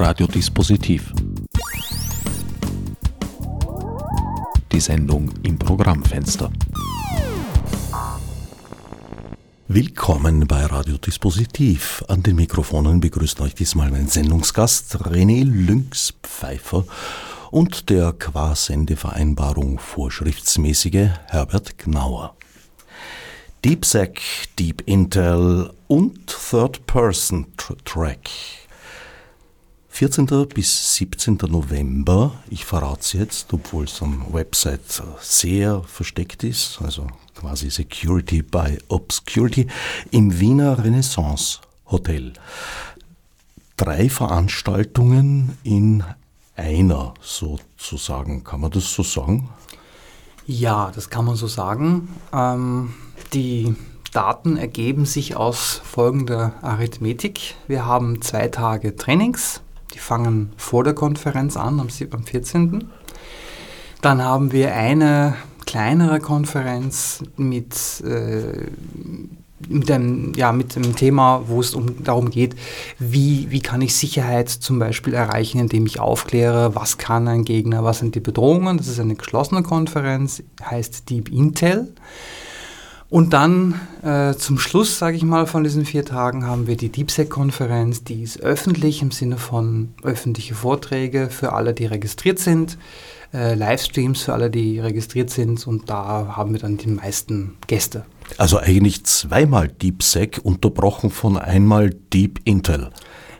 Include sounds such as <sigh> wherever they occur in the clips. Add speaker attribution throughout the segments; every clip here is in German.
Speaker 1: Radiodispositiv. Die Sendung im Programmfenster. Willkommen bei Radiodispositiv. An den Mikrofonen begrüßt euch diesmal mein Sendungsgast René Lynx-Pfeiffer und der qua Sendevereinbarung vorschriftsmäßige Herbert Gnauer. DeepSec, Deep Intel und Third-Person-Track 14. bis 17. November, ich verrate es jetzt, obwohl es am Website sehr versteckt ist, also quasi Security by Obscurity, im Wiener Renaissance Hotel. Drei Veranstaltungen in einer sozusagen, kann man das so sagen?
Speaker 2: Ja, das kann man so sagen. Ähm, die Daten ergeben sich aus folgender Arithmetik. Wir haben zwei Tage Trainings, die fangen vor der Konferenz an, am, am 14. Dann haben wir eine kleinere Konferenz mit, äh, mit, einem, ja, mit dem Thema, wo es um, darum geht, wie, wie kann ich Sicherheit zum Beispiel erreichen, indem ich aufkläre, was kann ein Gegner, was sind die Bedrohungen. Das ist eine geschlossene Konferenz, heißt Deep Intel. Und dann äh, zum Schluss, sage ich mal, von diesen vier Tagen haben wir die DeepSec-Konferenz, die ist öffentlich im Sinne von öffentliche Vorträge für alle, die registriert sind, äh, Livestreams für alle, die registriert sind und da haben wir dann die meisten Gäste.
Speaker 1: Also eigentlich zweimal DeepSec unterbrochen von einmal Deep Intel.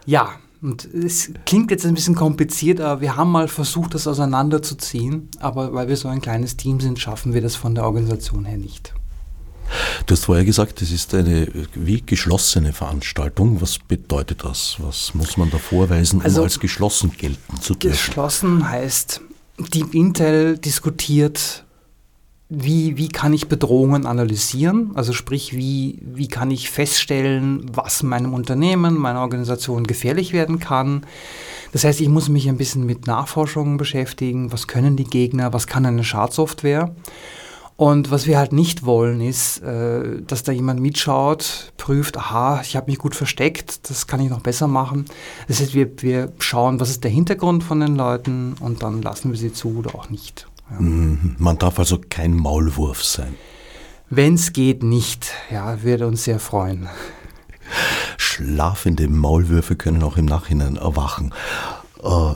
Speaker 2: Ja, und es klingt jetzt ein bisschen kompliziert, aber wir haben mal versucht, das auseinanderzuziehen. Aber weil wir so ein kleines Team sind, schaffen wir das von der Organisation her nicht.
Speaker 1: Du hast vorher gesagt, das ist eine wie geschlossene Veranstaltung. Was bedeutet das? Was muss man da vorweisen, um also, als geschlossen gelten zu dürfen?
Speaker 2: Geschlossen heißt, Deep Intel diskutiert, wie, wie kann ich Bedrohungen analysieren? Also sprich, wie, wie kann ich feststellen, was meinem Unternehmen, meiner Organisation gefährlich werden kann? Das heißt, ich muss mich ein bisschen mit Nachforschungen beschäftigen. Was können die Gegner? Was kann eine Schadsoftware? Und was wir halt nicht wollen, ist, äh, dass da jemand mitschaut, prüft, aha, ich habe mich gut versteckt, das kann ich noch besser machen. Das heißt, wir, wir schauen, was ist der Hintergrund von den Leuten und dann lassen wir sie zu oder auch nicht.
Speaker 1: Ja. Mhm. Man darf also kein Maulwurf sein.
Speaker 2: Wenn es geht, nicht. Ja, würde uns sehr freuen.
Speaker 1: Schlafende Maulwürfe können auch im Nachhinein erwachen. Äh,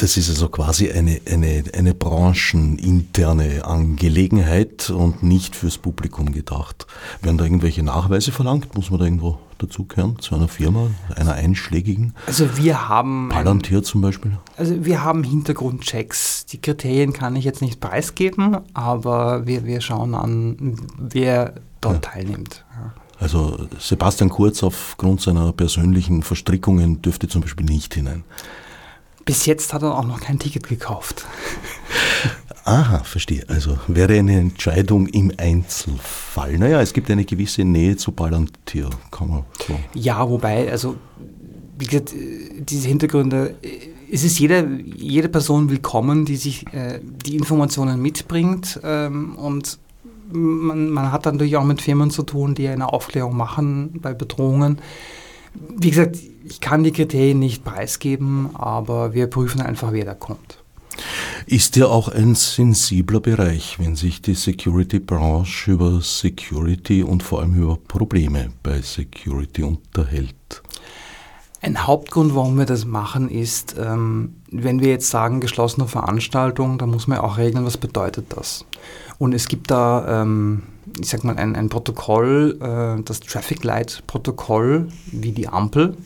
Speaker 1: das ist also quasi eine, eine, eine brancheninterne Angelegenheit und nicht fürs Publikum gedacht. Werden da irgendwelche Nachweise verlangt? Muss man da irgendwo dazugehören zu einer Firma, einer einschlägigen?
Speaker 2: Also wir haben...
Speaker 1: Palantir zum Beispiel?
Speaker 2: Also wir haben Hintergrundchecks. Die Kriterien kann ich jetzt nicht preisgeben, aber wir, wir schauen an, wer dort ja. teilnimmt. Ja.
Speaker 1: Also Sebastian Kurz aufgrund seiner persönlichen Verstrickungen dürfte zum Beispiel nicht hinein.
Speaker 2: Bis jetzt hat er auch noch kein Ticket gekauft. <laughs>
Speaker 1: Aha, verstehe. Also wäre eine Entscheidung im Einzelfall. Naja, es gibt eine gewisse Nähe zu Palantir, kann man
Speaker 2: so. Ja, wobei, also wie gesagt, diese Hintergründe, es ist jede, jede Person willkommen, die sich äh, die Informationen mitbringt ähm, und man, man, hat dann natürlich auch mit Firmen zu tun, die eine Aufklärung machen bei Bedrohungen. Wie gesagt, ich kann die Kriterien nicht preisgeben, aber wir prüfen einfach, wer da kommt.
Speaker 1: Ist ja auch ein sensibler Bereich, wenn sich die Security-Branche über Security und vor allem über Probleme bei Security unterhält.
Speaker 2: Ein Hauptgrund, warum wir das machen, ist, ähm, wenn wir jetzt sagen geschlossene Veranstaltung, dann muss man auch regeln, was bedeutet das. Und es gibt da, ähm, ich sag mal, ein, ein Protokoll, äh, das Traffic Light Protokoll, wie die Ampel,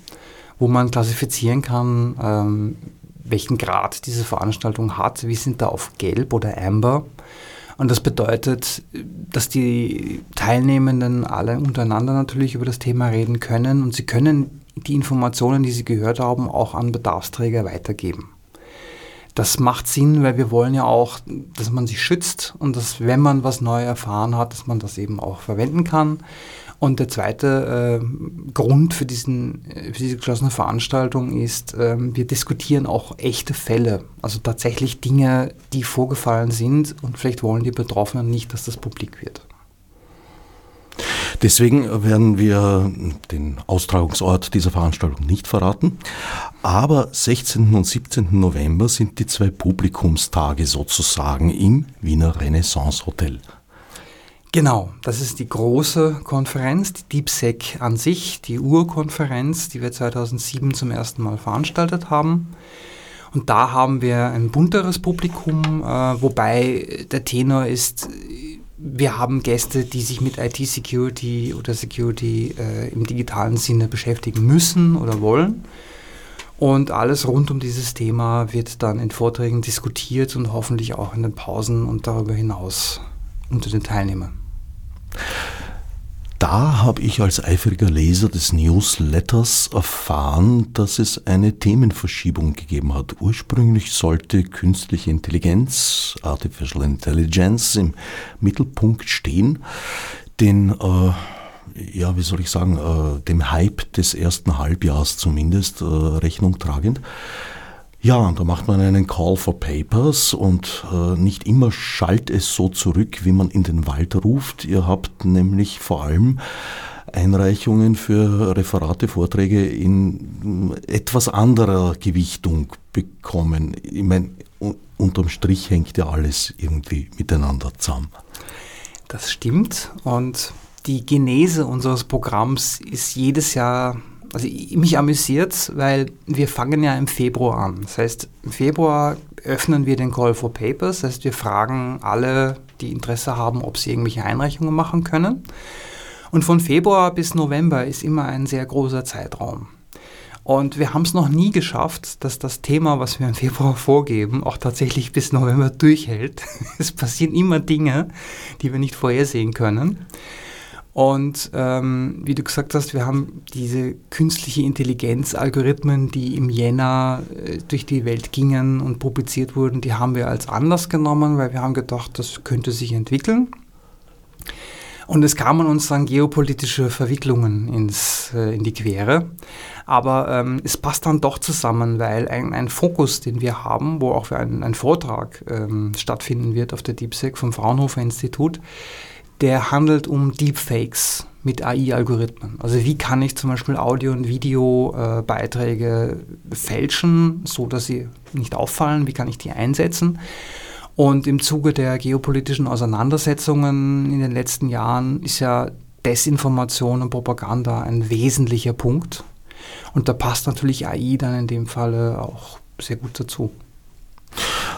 Speaker 2: wo man klassifizieren kann, ähm, welchen Grad diese Veranstaltung hat. Wir sind da auf Gelb oder Amber. Und das bedeutet, dass die Teilnehmenden alle untereinander natürlich über das Thema reden können und sie können die Informationen, die sie gehört haben, auch an Bedarfsträger weitergeben. Das macht Sinn, weil wir wollen ja auch, dass man sich schützt und dass, wenn man was neu erfahren hat, dass man das eben auch verwenden kann. Und der zweite äh, Grund für, diesen, äh, für diese geschlossene Veranstaltung ist, äh, wir diskutieren auch echte Fälle, also tatsächlich Dinge, die vorgefallen sind und vielleicht wollen die Betroffenen nicht, dass das publik wird.
Speaker 1: Deswegen werden wir den Austragungsort dieser Veranstaltung nicht verraten. Aber 16. und 17. November sind die zwei Publikumstage sozusagen im Wiener Renaissance Hotel.
Speaker 2: Genau, das ist die große Konferenz, die DeepSec an sich, die Urkonferenz, die wir 2007 zum ersten Mal veranstaltet haben. Und da haben wir ein bunteres Publikum, äh, wobei der Tenor ist, wir haben Gäste, die sich mit IT-Security oder Security äh, im digitalen Sinne beschäftigen müssen oder wollen. Und alles rund um dieses Thema wird dann in Vorträgen diskutiert und hoffentlich auch in den Pausen und darüber hinaus unter den Teilnehmern.
Speaker 1: Da habe ich als eifriger Leser des Newsletters erfahren, dass es eine Themenverschiebung gegeben hat. Ursprünglich sollte künstliche Intelligenz, Artificial Intelligence im Mittelpunkt stehen, den, äh, ja, wie soll ich sagen, äh, dem Hype des ersten Halbjahres zumindest äh, Rechnung tragend. Ja, und da macht man einen Call for Papers und äh, nicht immer schallt es so zurück, wie man in den Wald ruft. Ihr habt nämlich vor allem Einreichungen für Referate, Vorträge in etwas anderer Gewichtung bekommen. Ich meine, unterm Strich hängt ja alles irgendwie miteinander zusammen.
Speaker 2: Das stimmt und die Genese unseres Programms ist jedes Jahr also mich amüsiert, weil wir fangen ja im Februar an. Das heißt, im Februar öffnen wir den Call for Papers. Das heißt, wir fragen alle, die Interesse haben, ob sie irgendwelche Einreichungen machen können. Und von Februar bis November ist immer ein sehr großer Zeitraum. Und wir haben es noch nie geschafft, dass das Thema, was wir im Februar vorgeben, auch tatsächlich bis November durchhält. <laughs> Es passieren immer Dinge, die wir nicht vorhersehen können. Und ähm, wie du gesagt hast, wir haben diese künstliche Intelligenz-Algorithmen, die im Jänner äh, durch die Welt gingen und publiziert wurden, die haben wir als Anlass genommen, weil wir haben gedacht, das könnte sich entwickeln. Und es kamen uns dann geopolitische Verwicklungen ins, äh, in die Quere. Aber ähm, es passt dann doch zusammen, weil ein, ein Fokus, den wir haben, wo auch ein, ein Vortrag ähm, stattfinden wird auf der DeepSec vom Fraunhofer Institut, der handelt um Deepfakes mit AI-Algorithmen. Also wie kann ich zum Beispiel Audio- und Videobeiträge äh, fälschen, so dass sie nicht auffallen? Wie kann ich die einsetzen? Und im Zuge der geopolitischen Auseinandersetzungen in den letzten Jahren ist ja Desinformation und Propaganda ein wesentlicher Punkt. Und da passt natürlich AI dann in dem Falle auch sehr gut dazu.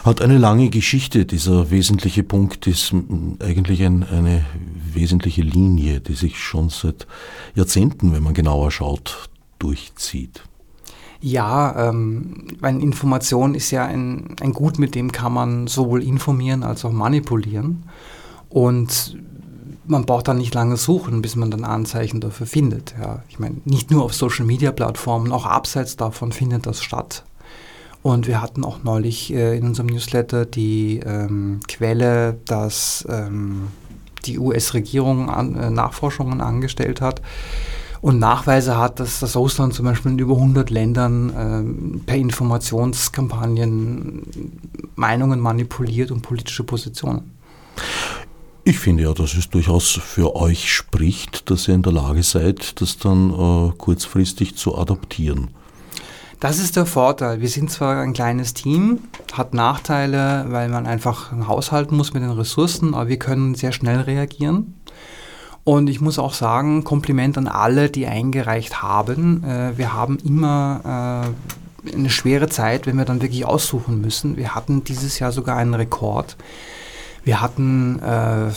Speaker 1: Hat eine lange Geschichte. Dieser wesentliche Punkt ist eigentlich ein, eine wesentliche Linie, die sich schon seit Jahrzehnten, wenn man genauer schaut, durchzieht.
Speaker 2: Ja, ähm, meine Information ist ja ein, ein Gut, mit dem kann man sowohl informieren als auch manipulieren. Und man braucht dann nicht lange suchen, bis man dann Anzeichen dafür findet. Ja, ich meine, nicht nur auf Social-Media-Plattformen, auch abseits davon findet das statt. Und wir hatten auch neulich äh, in unserem Newsletter die ähm, Quelle, dass ähm, die US-Regierung an, äh, Nachforschungen angestellt hat und Nachweise hat, dass das Russland zum Beispiel in über 100 Ländern ähm, per Informationskampagnen Meinungen manipuliert und politische Positionen.
Speaker 1: Ich finde ja, dass es durchaus für euch spricht, dass ihr in der Lage seid, das dann äh, kurzfristig zu adaptieren.
Speaker 2: Das ist der Vorteil. Wir sind zwar ein kleines Team, hat Nachteile, weil man einfach haushalten muss mit den Ressourcen, aber wir können sehr schnell reagieren. Und ich muss auch sagen, Kompliment an alle, die eingereicht haben. Äh, wir haben immer äh, eine schwere Zeit, wenn wir dann wirklich aussuchen müssen. Wir hatten dieses Jahr sogar einen Rekord. Wir hatten, äh,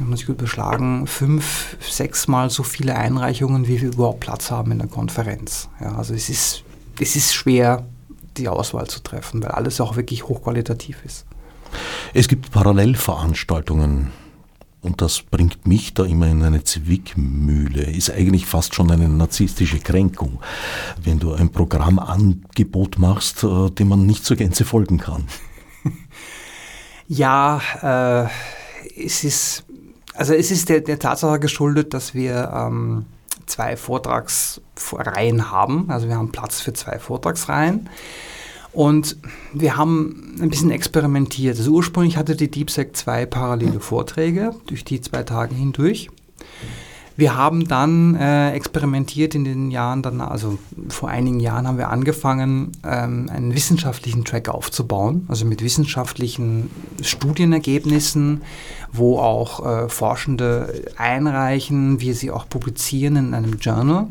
Speaker 2: muss ich gut beschlagen, fünf, sechs Mal so viele Einreichungen, wie wir überhaupt Platz haben in der Konferenz. Ja, also es ist es ist schwer, die Auswahl zu treffen, weil alles auch wirklich hochqualitativ ist.
Speaker 1: Es gibt Parallelveranstaltungen und das bringt mich da immer in eine Zwickmühle. Ist eigentlich fast schon eine narzisstische Kränkung, wenn du ein Programmangebot machst, äh, dem man nicht zur Gänze folgen kann. <laughs>
Speaker 2: ja, äh, es ist, also es ist der, der Tatsache geschuldet, dass wir ähm, zwei Vortragsreihen haben. Also wir haben Platz für zwei Vortragsreihen. Und wir haben ein bisschen experimentiert. Also ursprünglich hatte die DeepSec zwei parallele Vorträge durch die zwei Tage hindurch. Wir haben dann äh, experimentiert in den Jahren danach, also vor einigen Jahren haben wir angefangen, ähm, einen wissenschaftlichen Track aufzubauen, also mit wissenschaftlichen Studienergebnissen, wo auch äh, Forschende einreichen, wir sie auch publizieren in einem Journal.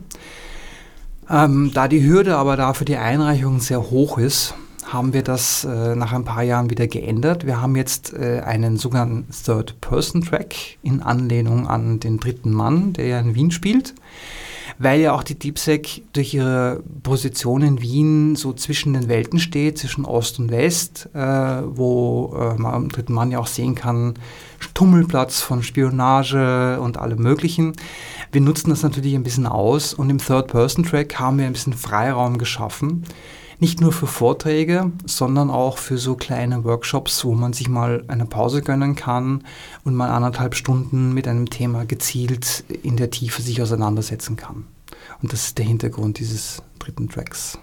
Speaker 2: Ähm, da die Hürde aber da für die Einreichung sehr hoch ist, haben wir das äh, nach ein paar Jahren wieder geändert. Wir haben jetzt äh, einen sogenannten Third-Person-Track in Anlehnung an den dritten Mann, der ja in Wien spielt, weil ja auch die DeepSec durch ihre Position in Wien so zwischen den Welten steht, zwischen Ost und West, äh, wo äh, man am dritten Mann ja auch sehen kann, Tummelplatz von Spionage und allem Möglichen. Wir nutzen das natürlich ein bisschen aus und im Third-Person-Track haben wir ein bisschen Freiraum geschaffen nicht nur für Vorträge, sondern auch für so kleine Workshops, wo man sich mal eine Pause gönnen kann und mal anderthalb Stunden mit einem Thema gezielt in der Tiefe sich auseinandersetzen kann. Und das ist der Hintergrund dieses dritten Tracks.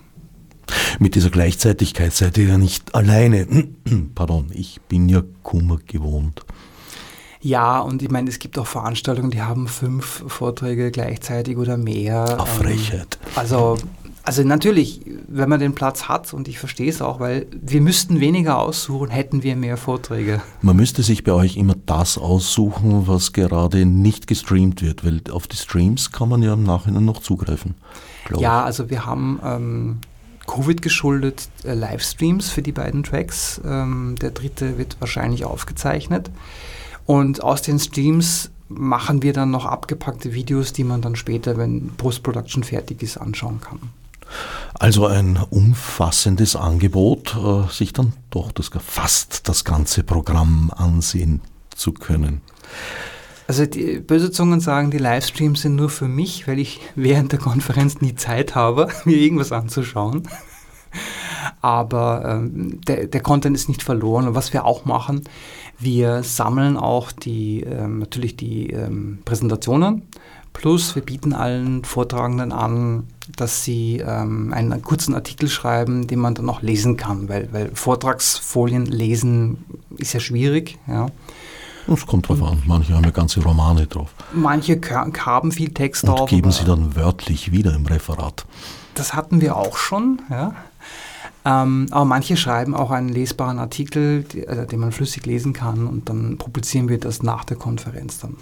Speaker 1: Mit dieser Gleichzeitigkeit seid ihr ja nicht alleine. <clears throat> Pardon, ich bin ja Kummer gewohnt.
Speaker 2: Ja, und ich meine, es gibt auch Veranstaltungen, die haben fünf Vorträge gleichzeitig oder mehr.
Speaker 1: Auf Frechheit.
Speaker 2: Also also natürlich, wenn man den Platz hat, und ich verstehe es auch, weil wir müssten weniger aussuchen, hätten wir mehr Vorträge.
Speaker 1: Man müsste sich bei euch immer das aussuchen, was gerade nicht gestreamt wird, weil auf die Streams kann man ja im Nachhinein noch zugreifen.
Speaker 2: Ja, also wir haben ähm, Covid geschuldet äh, Livestreams für die beiden Tracks. Ähm, der dritte wird wahrscheinlich aufgezeichnet. Und aus den Streams machen wir dann noch abgepackte Videos, die man dann später, wenn Post-Production fertig ist, anschauen kann.
Speaker 1: Also ein umfassendes Angebot, äh, sich dann doch das, fast das ganze Programm ansehen zu können.
Speaker 2: Also die böse Zungen sagen, die Livestreams sind nur für mich, weil ich während der Konferenz nie Zeit habe, <laughs> mir irgendwas anzuschauen. Aber ähm, der, der Content ist nicht verloren. Und was wir auch machen, wir sammeln auch die, ähm, natürlich die ähm, Präsentationen Plus wir bieten allen Vortragenden an, dass sie ähm, einen kurzen Artikel schreiben, den man dann auch lesen kann, weil, weil Vortragsfolien lesen ist ja schwierig. Ja.
Speaker 1: Es kommt drauf an, manche haben ja ganze Romane drauf.
Speaker 2: Manche haben viel Text
Speaker 1: Und drauf. geben sie dann wörtlich wieder im Referat.
Speaker 2: Das hatten wir auch schon, ja. Ähm, aber manche schreiben auch einen lesbaren Artikel, die, also, den man flüssig lesen kann und dann publizieren wir das nach der Konferenz dann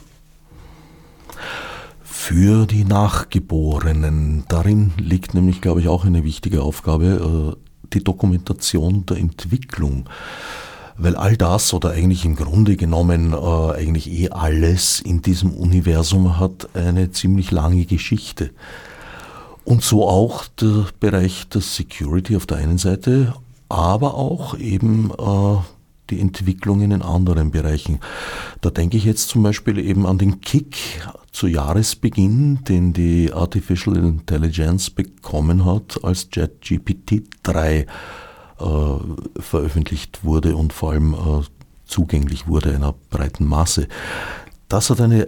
Speaker 1: für die Nachgeborenen. Darin liegt nämlich, glaube ich, auch eine wichtige Aufgabe, äh, die Dokumentation der Entwicklung. Weil all das oder eigentlich im Grunde genommen äh, eigentlich eh alles in diesem Universum hat eine ziemlich lange Geschichte. Und so auch der Bereich der Security auf der einen Seite, aber auch eben äh, die Entwicklungen in anderen Bereichen. Da denke ich jetzt zum Beispiel eben an den Kick zu Jahresbeginn, den die Artificial Intelligence bekommen hat, als JetGPT 3 äh, veröffentlicht wurde und vor allem äh, zugänglich wurde einer breiten Masse. Das hat eine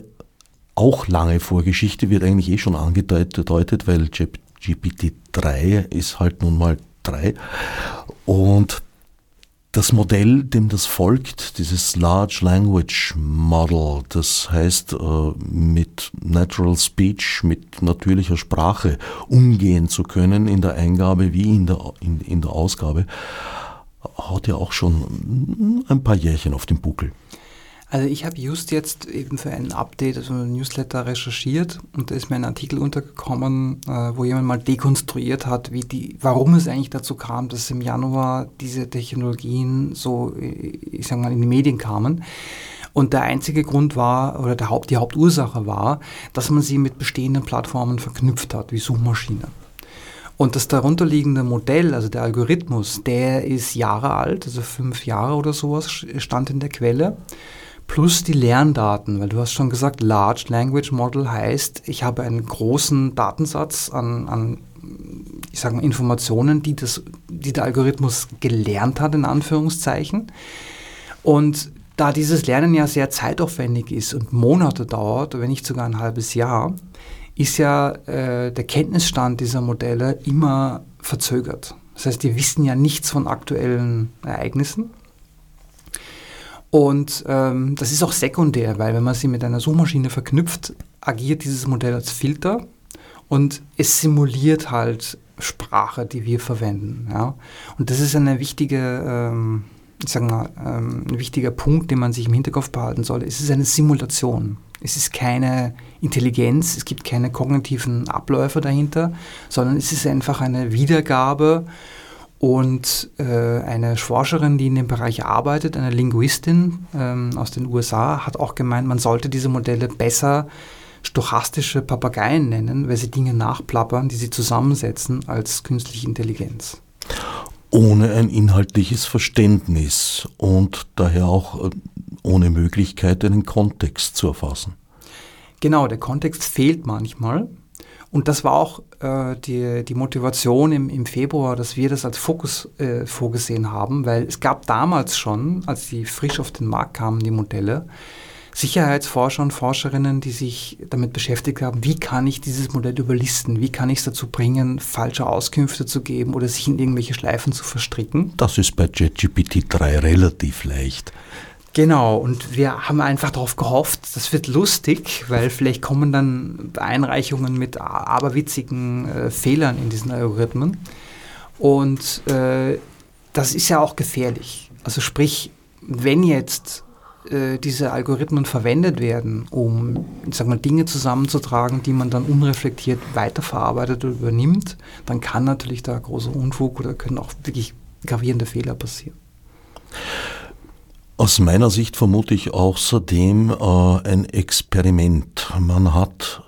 Speaker 1: auch lange Vorgeschichte, wird eigentlich eh schon angedeutet, weil GPT 3 ist halt nun mal 3 und das Modell, dem das folgt, dieses Large Language Model, das heißt äh, mit Natural Speech, mit natürlicher Sprache umgehen zu können in der Eingabe wie in der, in, in der Ausgabe, hat ja auch schon ein paar Jährchen auf dem Buckel.
Speaker 2: Also ich habe just jetzt eben für ein Update, also ein Newsletter recherchiert und da ist mir ein Artikel untergekommen, äh, wo jemand mal dekonstruiert hat, wie die, warum es eigentlich dazu kam, dass im Januar diese Technologien so, äh, ich sage mal, in die Medien kamen. Und der einzige Grund war, oder der Haupt, die Hauptursache war, dass man sie mit bestehenden Plattformen verknüpft hat, wie Suchmaschinen. Und das darunterliegende Modell, also der Algorithmus, der ist Jahre alt, also fünf Jahre oder sowas stand in der Quelle plus die Lerndaten, weil du hast schon gesagt, Large Language Model heißt, ich habe einen großen Datensatz an, an ich sage mal, Informationen, die, das, die der Algorithmus gelernt hat, in Anführungszeichen. Und da dieses Lernen ja sehr zeitaufwendig ist und Monate dauert, wenn nicht sogar ein halbes Jahr, ist ja äh, der Kenntnisstand dieser Modelle immer verzögert. Das heißt, die wissen ja nichts von aktuellen Ereignissen und ähm, das ist auch sekundär, weil wenn man sie mit einer Suchmaschine verknüpft, agiert dieses Modell als Filter und es simuliert halt Sprache, die wir verwenden. Ja? Und das ist eine wichtige, ähm, ich sag ähm, ein wichtiger Punkt, den man sich im Hinterkopf behalten soll. Es ist eine Simulation. Es ist keine Intelligenz, es gibt keine kognitiven Abläufe dahinter, sondern es ist einfach eine Wiedergabe und äh, eine Forscherin, die in dem Bereich arbeitet, eine Linguistin ähm, aus den USA, hat auch gemeint, man sollte diese Modelle besser stochastische Papageien nennen, weil sie Dinge nachplappern, die sie zusammensetzen, als künstliche Intelligenz.
Speaker 1: Ohne ein inhaltliches Verständnis und daher auch äh, ohne Möglichkeit, einen Kontext zu erfassen.
Speaker 2: Genau, der Kontext fehlt manchmal. Und das war auch äh, die, die Motivation im, im Februar, dass wir das als Fokus äh, vorgesehen haben, weil es gab damals schon, als die frisch auf den Markt kamen, die Modelle, Sicherheitsforscher und Forscherinnen, die sich damit beschäftigt haben, wie kann ich dieses Modell überlisten, wie kann ich es dazu bringen, falsche Auskünfte zu geben oder sich in irgendwelche Schleifen zu verstricken.
Speaker 1: Das ist bei JetGPT 3 relativ leicht.
Speaker 2: Genau, und wir haben einfach darauf gehofft, das wird lustig, weil vielleicht kommen dann Einreichungen mit aberwitzigen äh, Fehlern in diesen Algorithmen. Und äh, das ist ja auch gefährlich. Also sprich, wenn jetzt äh, diese Algorithmen verwendet werden, um sag mal, Dinge zusammenzutragen, die man dann unreflektiert weiterverarbeitet oder übernimmt, dann kann natürlich da großer Unfug oder können auch wirklich gravierende Fehler passieren.
Speaker 1: Aus meiner Sicht vermute ich außerdem äh, ein Experiment. Man hat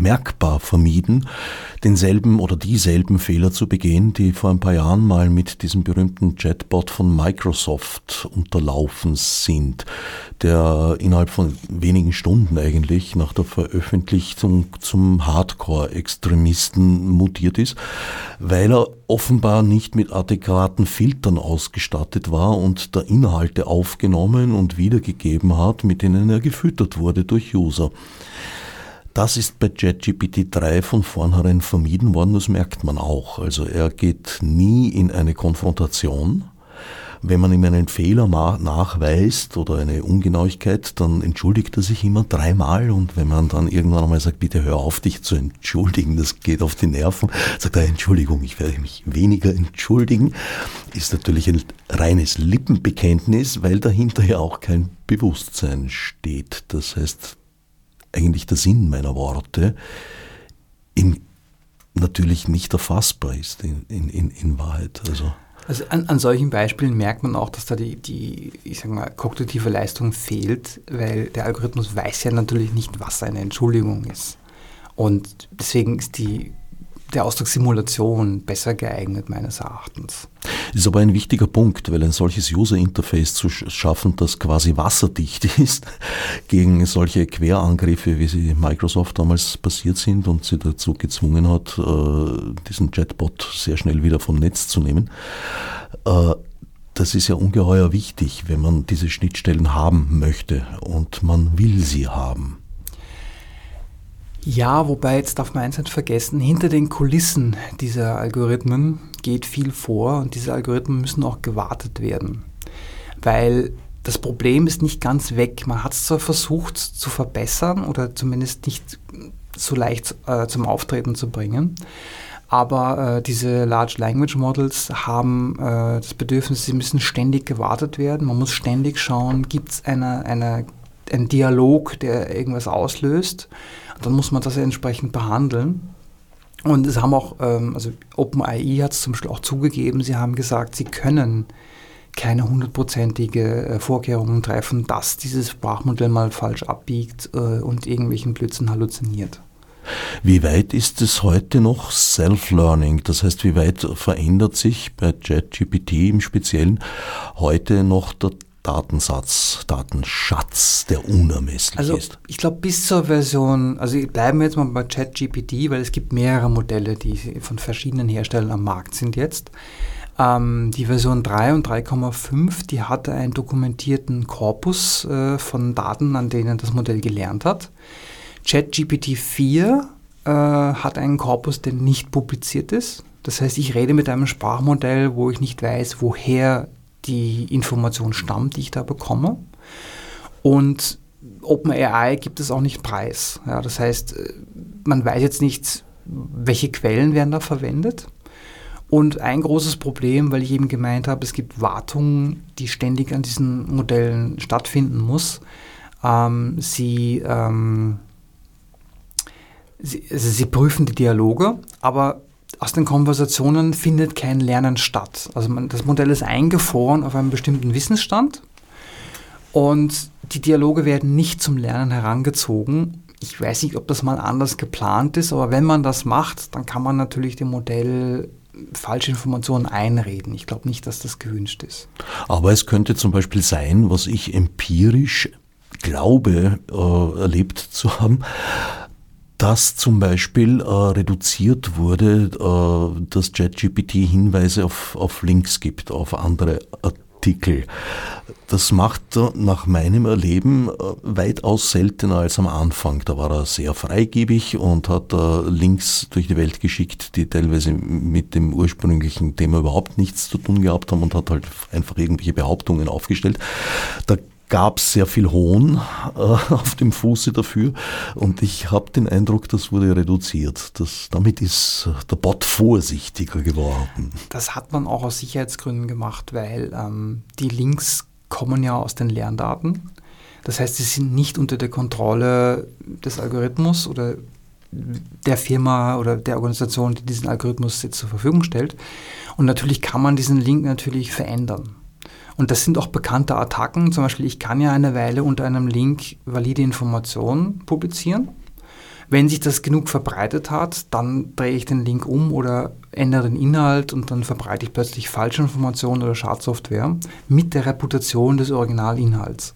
Speaker 1: merkbar vermieden, denselben oder dieselben Fehler zu begehen, die vor ein paar Jahren mal mit diesem berühmten Chatbot von Microsoft unterlaufen sind, der innerhalb von wenigen Stunden eigentlich nach der Veröffentlichung zum Hardcore-Extremisten mutiert ist, weil er offenbar nicht mit adäquaten Filtern ausgestattet war und da Inhalte aufgenommen und wiedergegeben hat, mit denen er gefüttert wurde durch User. Das ist bei JetGPT 3 von vornherein vermieden worden, das merkt man auch. Also er geht nie in eine Konfrontation. Wenn man ihm einen Fehler nachweist oder eine Ungenauigkeit, dann entschuldigt er sich immer dreimal und wenn man dann irgendwann einmal sagt, bitte hör auf dich zu entschuldigen, das geht auf die Nerven, sagt er, Entschuldigung, ich werde mich weniger entschuldigen, ist natürlich ein reines Lippenbekenntnis, weil dahinter ja auch kein Bewusstsein steht. Das heißt, eigentlich der Sinn meiner Worte in, natürlich nicht erfassbar ist in, in, in Wahrheit.
Speaker 2: Also, also an, an, solchen Beispielen merkt man auch, dass da die, die ich sag mal, kognitive Leistung fehlt, weil der Algorithmus weiß ja natürlich nicht, was eine Entschuldigung ist. Und deswegen ist die der Ausdruck Simulation besser geeignet, meines Erachtens.
Speaker 1: Ist aber ein wichtiger Punkt, weil ein solches User-Interface zu schaffen, das quasi wasserdicht <laughs> ist gegen solche Querangriffe, wie sie Microsoft damals passiert sind und sie dazu gezwungen hat, äh, diesen Chatbot sehr schnell wieder vom Netz zu nehmen. Äh, das ist ja ungeheuer wichtig, wenn man diese Schnittstellen haben möchte und man will sie haben.
Speaker 2: Ja, wobei jetzt darf man eins nicht vergessen, hinter den Kulissen dieser Algorithmen geht viel vor und diese Algorithmen müssen auch gewartet werden. Weil das Problem ist nicht ganz weg. Man hat es zwar versucht zu verbessern oder zumindest nicht so leicht äh, zum Auftreten zu bringen, aber äh, diese Large Language Models haben äh, das Bedürfnis, sie müssen ständig gewartet werden. Man muss ständig schauen, gibt es eine, eine, einen Dialog, der irgendwas auslöst dann muss man das entsprechend behandeln. Und es haben auch, ähm, also OpenAI hat es zum Beispiel auch zugegeben, sie haben gesagt, sie können keine hundertprozentige äh, Vorkehrungen treffen, dass dieses Sprachmodell mal falsch abbiegt äh, und irgendwelchen Blödsinn halluziniert.
Speaker 1: Wie weit ist es heute noch Self-Learning? Das heißt, wie weit verändert sich bei ChatGPT im Speziellen heute noch der Datensatz, Datenschatz, der unermesslich
Speaker 2: also,
Speaker 1: ist?
Speaker 2: Ich glaube, bis zur Version, also bleiben wir jetzt mal bei ChatGPT, weil es gibt mehrere Modelle, die von verschiedenen Herstellern am Markt sind jetzt. Ähm, die Version 3 und 3,5, die hatte einen dokumentierten Korpus äh, von Daten, an denen das Modell gelernt hat. ChatGPT 4 äh, hat einen Korpus, der nicht publiziert ist. Das heißt, ich rede mit einem Sprachmodell, wo ich nicht weiß, woher die Information stammt, die ich da bekomme. Und OpenAI gibt es auch nicht preis. Ja, das heißt, äh, man weiß jetzt nicht, welche Quellen werden da verwendet. Und ein großes Problem, weil ich eben gemeint habe, es gibt Wartungen, die ständig an diesen Modellen stattfinden muss. Ähm, sie, ähm, sie, also sie prüfen die Dialoge, aber aus den Konversationen findet kein Lernen statt. Also man, das Modell ist eingefroren auf einem bestimmten Wissensstand und die Dialoge werden nicht zum Lernen herangezogen. Ich weiß nicht, ob das mal anders geplant ist, aber wenn man das macht, dann kann man natürlich dem Modell falsche Informationen einreden. Ich glaube nicht, dass das gewünscht ist.
Speaker 1: Aber es könnte zum Beispiel sein, was ich empirisch glaube, äh, erlebt zu haben, dass zum Beispiel äh, reduziert wurde, äh, dass ChatGPT Hinweise auf, auf Links gibt, auf andere Artikel. Das macht er nach meinem Erleben äh, weitaus seltener als am Anfang. Da war er sehr freigebig und hat äh, Links durch die Welt geschickt, die teilweise mit dem ursprünglichen Thema überhaupt nichts zu tun gehabt haben und hat halt einfach irgendwelche Behauptungen aufgestellt. Da gab es sehr viel Hohn äh, <laughs> auf dem Fuße dafür und ich habe den Eindruck, das wurde reduziert. Das, damit ist der Bot vorsichtiger geworden.
Speaker 2: Das hat man auch aus Sicherheitsgründen gemacht, weil ähm, die Links kommen ja aus den Lerndaten. Das heißt, sie sind nicht unter der Kontrolle des Algorithmus oder der Firma oder der Organisation, die diesen Algorithmus jetzt zur Verfügung stellt. Und natürlich kann man diesen Link natürlich verändern. Und das sind auch bekannte Attacken. Zum Beispiel, ich kann ja eine Weile unter einem Link valide Informationen publizieren. Wenn sich das genug verbreitet hat, dann drehe ich den Link um oder ändere den Inhalt und dann verbreite ich plötzlich falsche Informationen oder Schadsoftware mit der Reputation des Originalinhalts.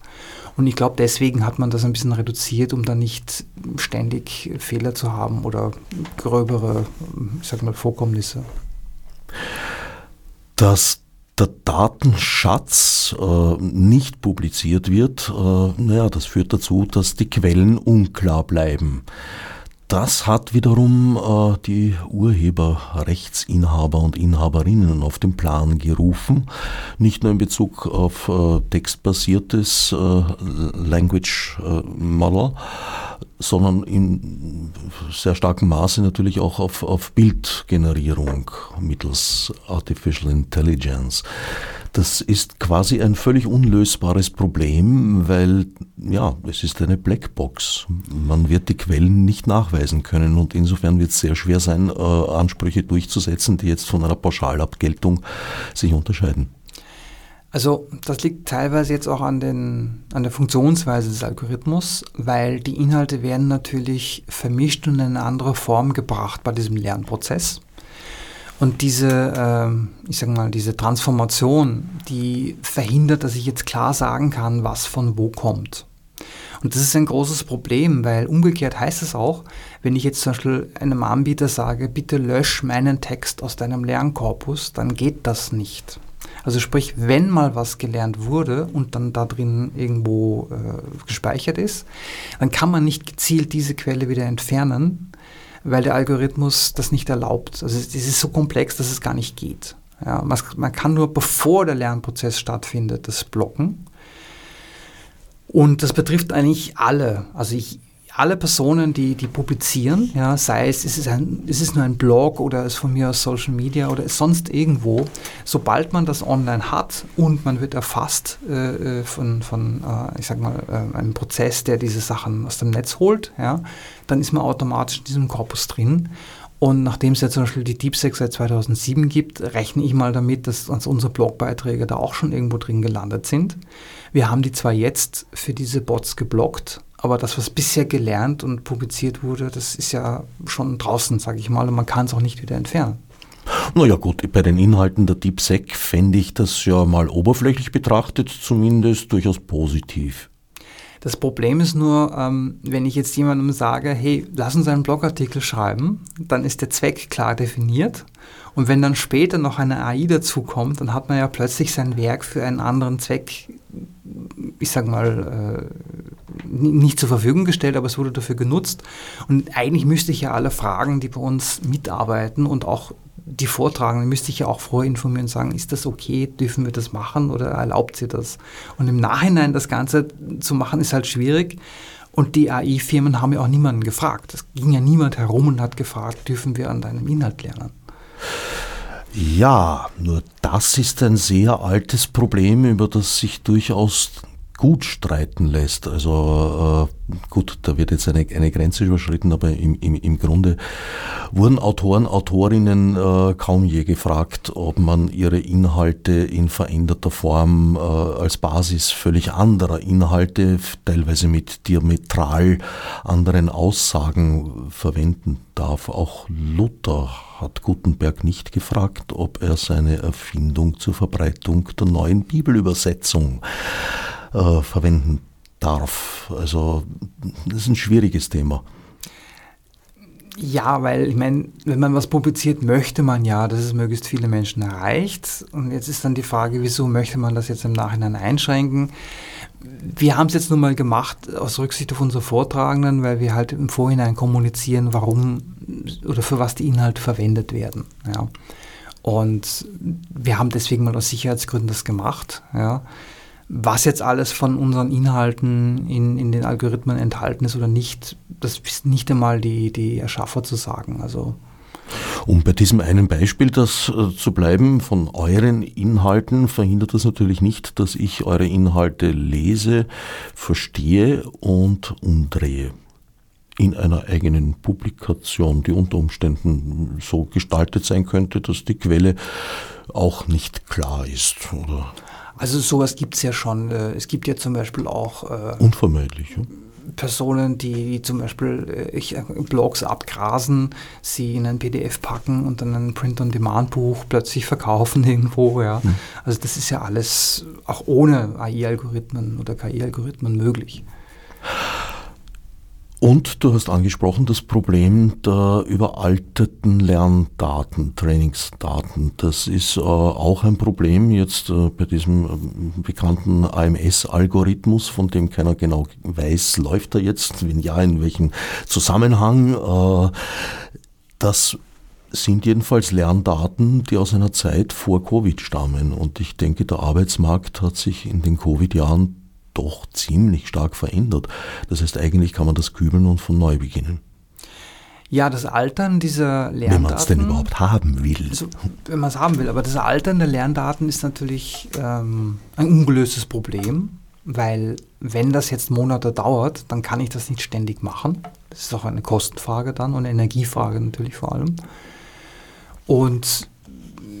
Speaker 2: Und ich glaube, deswegen hat man das ein bisschen reduziert, um dann nicht ständig Fehler zu haben oder gröbere, ich sag mal, Vorkommnisse.
Speaker 1: Das der Datenschatz äh, nicht publiziert wird, äh, naja, das führt dazu, dass die Quellen unklar bleiben. Das hat wiederum äh, die Urheberrechtsinhaber und Inhaberinnen auf den Plan gerufen, nicht nur in Bezug auf äh, textbasiertes äh, Language äh, Model, sondern in sehr starkem Maße natürlich auch auf, auf Bildgenerierung mittels Artificial Intelligence. Das ist quasi ein völlig unlösbares Problem, weil ja, es ist eine Blackbox. Man wird die Quellen nicht nachweisen können und insofern wird es sehr schwer sein, äh, Ansprüche durchzusetzen, die jetzt von einer Pauschalabgeltung sich unterscheiden.
Speaker 2: Also das liegt teilweise jetzt auch an, den, an der Funktionsweise des Algorithmus, weil die Inhalte werden natürlich vermischt und in eine andere Form gebracht bei diesem Lernprozess. Und diese, äh, ich sag mal, diese Transformation, die verhindert, dass ich jetzt klar sagen kann, was von wo kommt. Und das ist ein großes Problem, weil umgekehrt heißt es auch, wenn ich jetzt zum Beispiel einem Anbieter sage, bitte lösch meinen Text aus deinem Lernkorpus, dann geht das nicht. Also sprich, wenn mal was gelernt wurde und dann da drin irgendwo äh, gespeichert ist, dann kann man nicht gezielt diese Quelle wieder entfernen, weil der Algorithmus das nicht erlaubt. Also es ist so komplex, dass es gar nicht geht. Ja, man kann nur, bevor der Lernprozess stattfindet, das blocken. Und das betrifft eigentlich alle. Also ich, alle Personen, die, die publizieren, ja, sei es, es ist, es nur ein Blog oder es von mir aus Social Media oder sonst irgendwo, sobald man das online hat und man wird erfasst äh, äh, von, von äh, ich sag mal, äh, einem Prozess, der diese Sachen aus dem Netz holt, ja, dann ist man automatisch in diesem Korpus drin. Und nachdem es ja zum Beispiel die DeepSec seit 2007 gibt, rechne ich mal damit, dass unsere Blogbeiträge da auch schon irgendwo drin gelandet sind. Wir haben die zwar jetzt für diese Bots geblockt, aber das, was bisher gelernt und publiziert wurde, das ist ja schon draußen, sage ich mal, und man kann es auch nicht wieder entfernen.
Speaker 1: Naja gut, bei den Inhalten der DeepSec fände ich das ja mal oberflächlich betrachtet zumindest durchaus positiv.
Speaker 2: Das Problem ist nur, ähm, wenn ich jetzt jemandem sage, hey, lass uns einen Blogartikel schreiben, dann ist der Zweck klar definiert. Und wenn dann später noch eine AI dazukommt, dann hat man ja plötzlich sein Werk für einen anderen Zweck, ich sag mal, äh, nicht zur Verfügung gestellt, aber es wurde dafür genutzt. Und eigentlich müsste ich ja alle fragen, die bei uns mitarbeiten und auch die Vortragenden müsste ich ja auch vorher informieren und sagen, ist das okay, dürfen wir das machen oder erlaubt sie das? Und im Nachhinein das Ganze zu machen, ist halt schwierig. Und die AI-Firmen haben ja auch niemanden gefragt. Es ging ja niemand herum und hat gefragt, dürfen wir an deinem Inhalt lernen?
Speaker 1: Ja, nur das ist ein sehr altes Problem, über das sich durchaus gut streiten lässt. Also äh, gut, da wird jetzt eine, eine Grenze überschritten, aber im, im, im Grunde wurden Autoren, Autorinnen äh, kaum je gefragt, ob man ihre Inhalte in veränderter Form äh, als Basis völlig anderer Inhalte, teilweise mit diametral anderen Aussagen verwenden darf. Auch Luther hat Gutenberg nicht gefragt, ob er seine Erfindung zur Verbreitung der neuen Bibelübersetzung äh, verwenden darf. Also das ist ein schwieriges Thema.
Speaker 2: Ja, weil ich meine, wenn man was publiziert, möchte man ja, dass es möglichst viele Menschen erreicht. Und jetzt ist dann die Frage, wieso möchte man das jetzt im Nachhinein einschränken? Wir haben es jetzt nun mal gemacht aus Rücksicht auf unsere Vortragenden, weil wir halt im Vorhinein kommunizieren, warum oder für was die Inhalte verwendet werden. Ja. Und wir haben deswegen mal aus Sicherheitsgründen das gemacht. Ja. Was jetzt alles von unseren Inhalten in, in den Algorithmen enthalten ist oder nicht, das ist nicht einmal die, die Erschaffer zu sagen. Also
Speaker 1: um bei diesem einen Beispiel das äh, zu bleiben von euren Inhalten, verhindert das natürlich nicht, dass ich eure Inhalte lese, verstehe und umdrehe in einer eigenen Publikation, die unter Umständen so gestaltet sein könnte, dass die Quelle auch nicht klar ist. Oder
Speaker 2: also sowas gibt es ja schon. Äh, es gibt ja zum Beispiel auch
Speaker 1: äh, unvermeidlich. Ja?
Speaker 2: Personen, die, die zum Beispiel äh, ich, Blogs abgrasen, sie in ein PDF packen und dann ein Print-on-Demand-Buch plötzlich verkaufen <laughs> irgendwo. Ja. Mhm. Also das ist ja alles auch ohne AI-Algorithmen oder KI-Algorithmen möglich.
Speaker 1: Und du hast angesprochen das Problem der überalterten Lerndaten, Trainingsdaten. Das ist äh, auch ein Problem jetzt äh, bei diesem äh, bekannten AMS-Algorithmus, von dem keiner genau weiß, läuft er jetzt, wenn ja, in welchem Zusammenhang. Äh, das sind jedenfalls Lerndaten, die aus einer Zeit vor Covid stammen. Und ich denke, der Arbeitsmarkt hat sich in den Covid-Jahren doch ziemlich stark verändert. Das heißt, eigentlich kann man das kübeln und von neu beginnen.
Speaker 2: Ja, das Altern dieser Lerndaten.
Speaker 1: Wenn man es denn überhaupt haben will.
Speaker 2: Also, wenn man es haben will. Aber das Altern der Lerndaten ist natürlich ähm, ein ungelöstes Problem, weil wenn das jetzt Monate dauert, dann kann ich das nicht ständig machen. Das ist auch eine Kostenfrage dann und eine Energiefrage natürlich vor allem. Und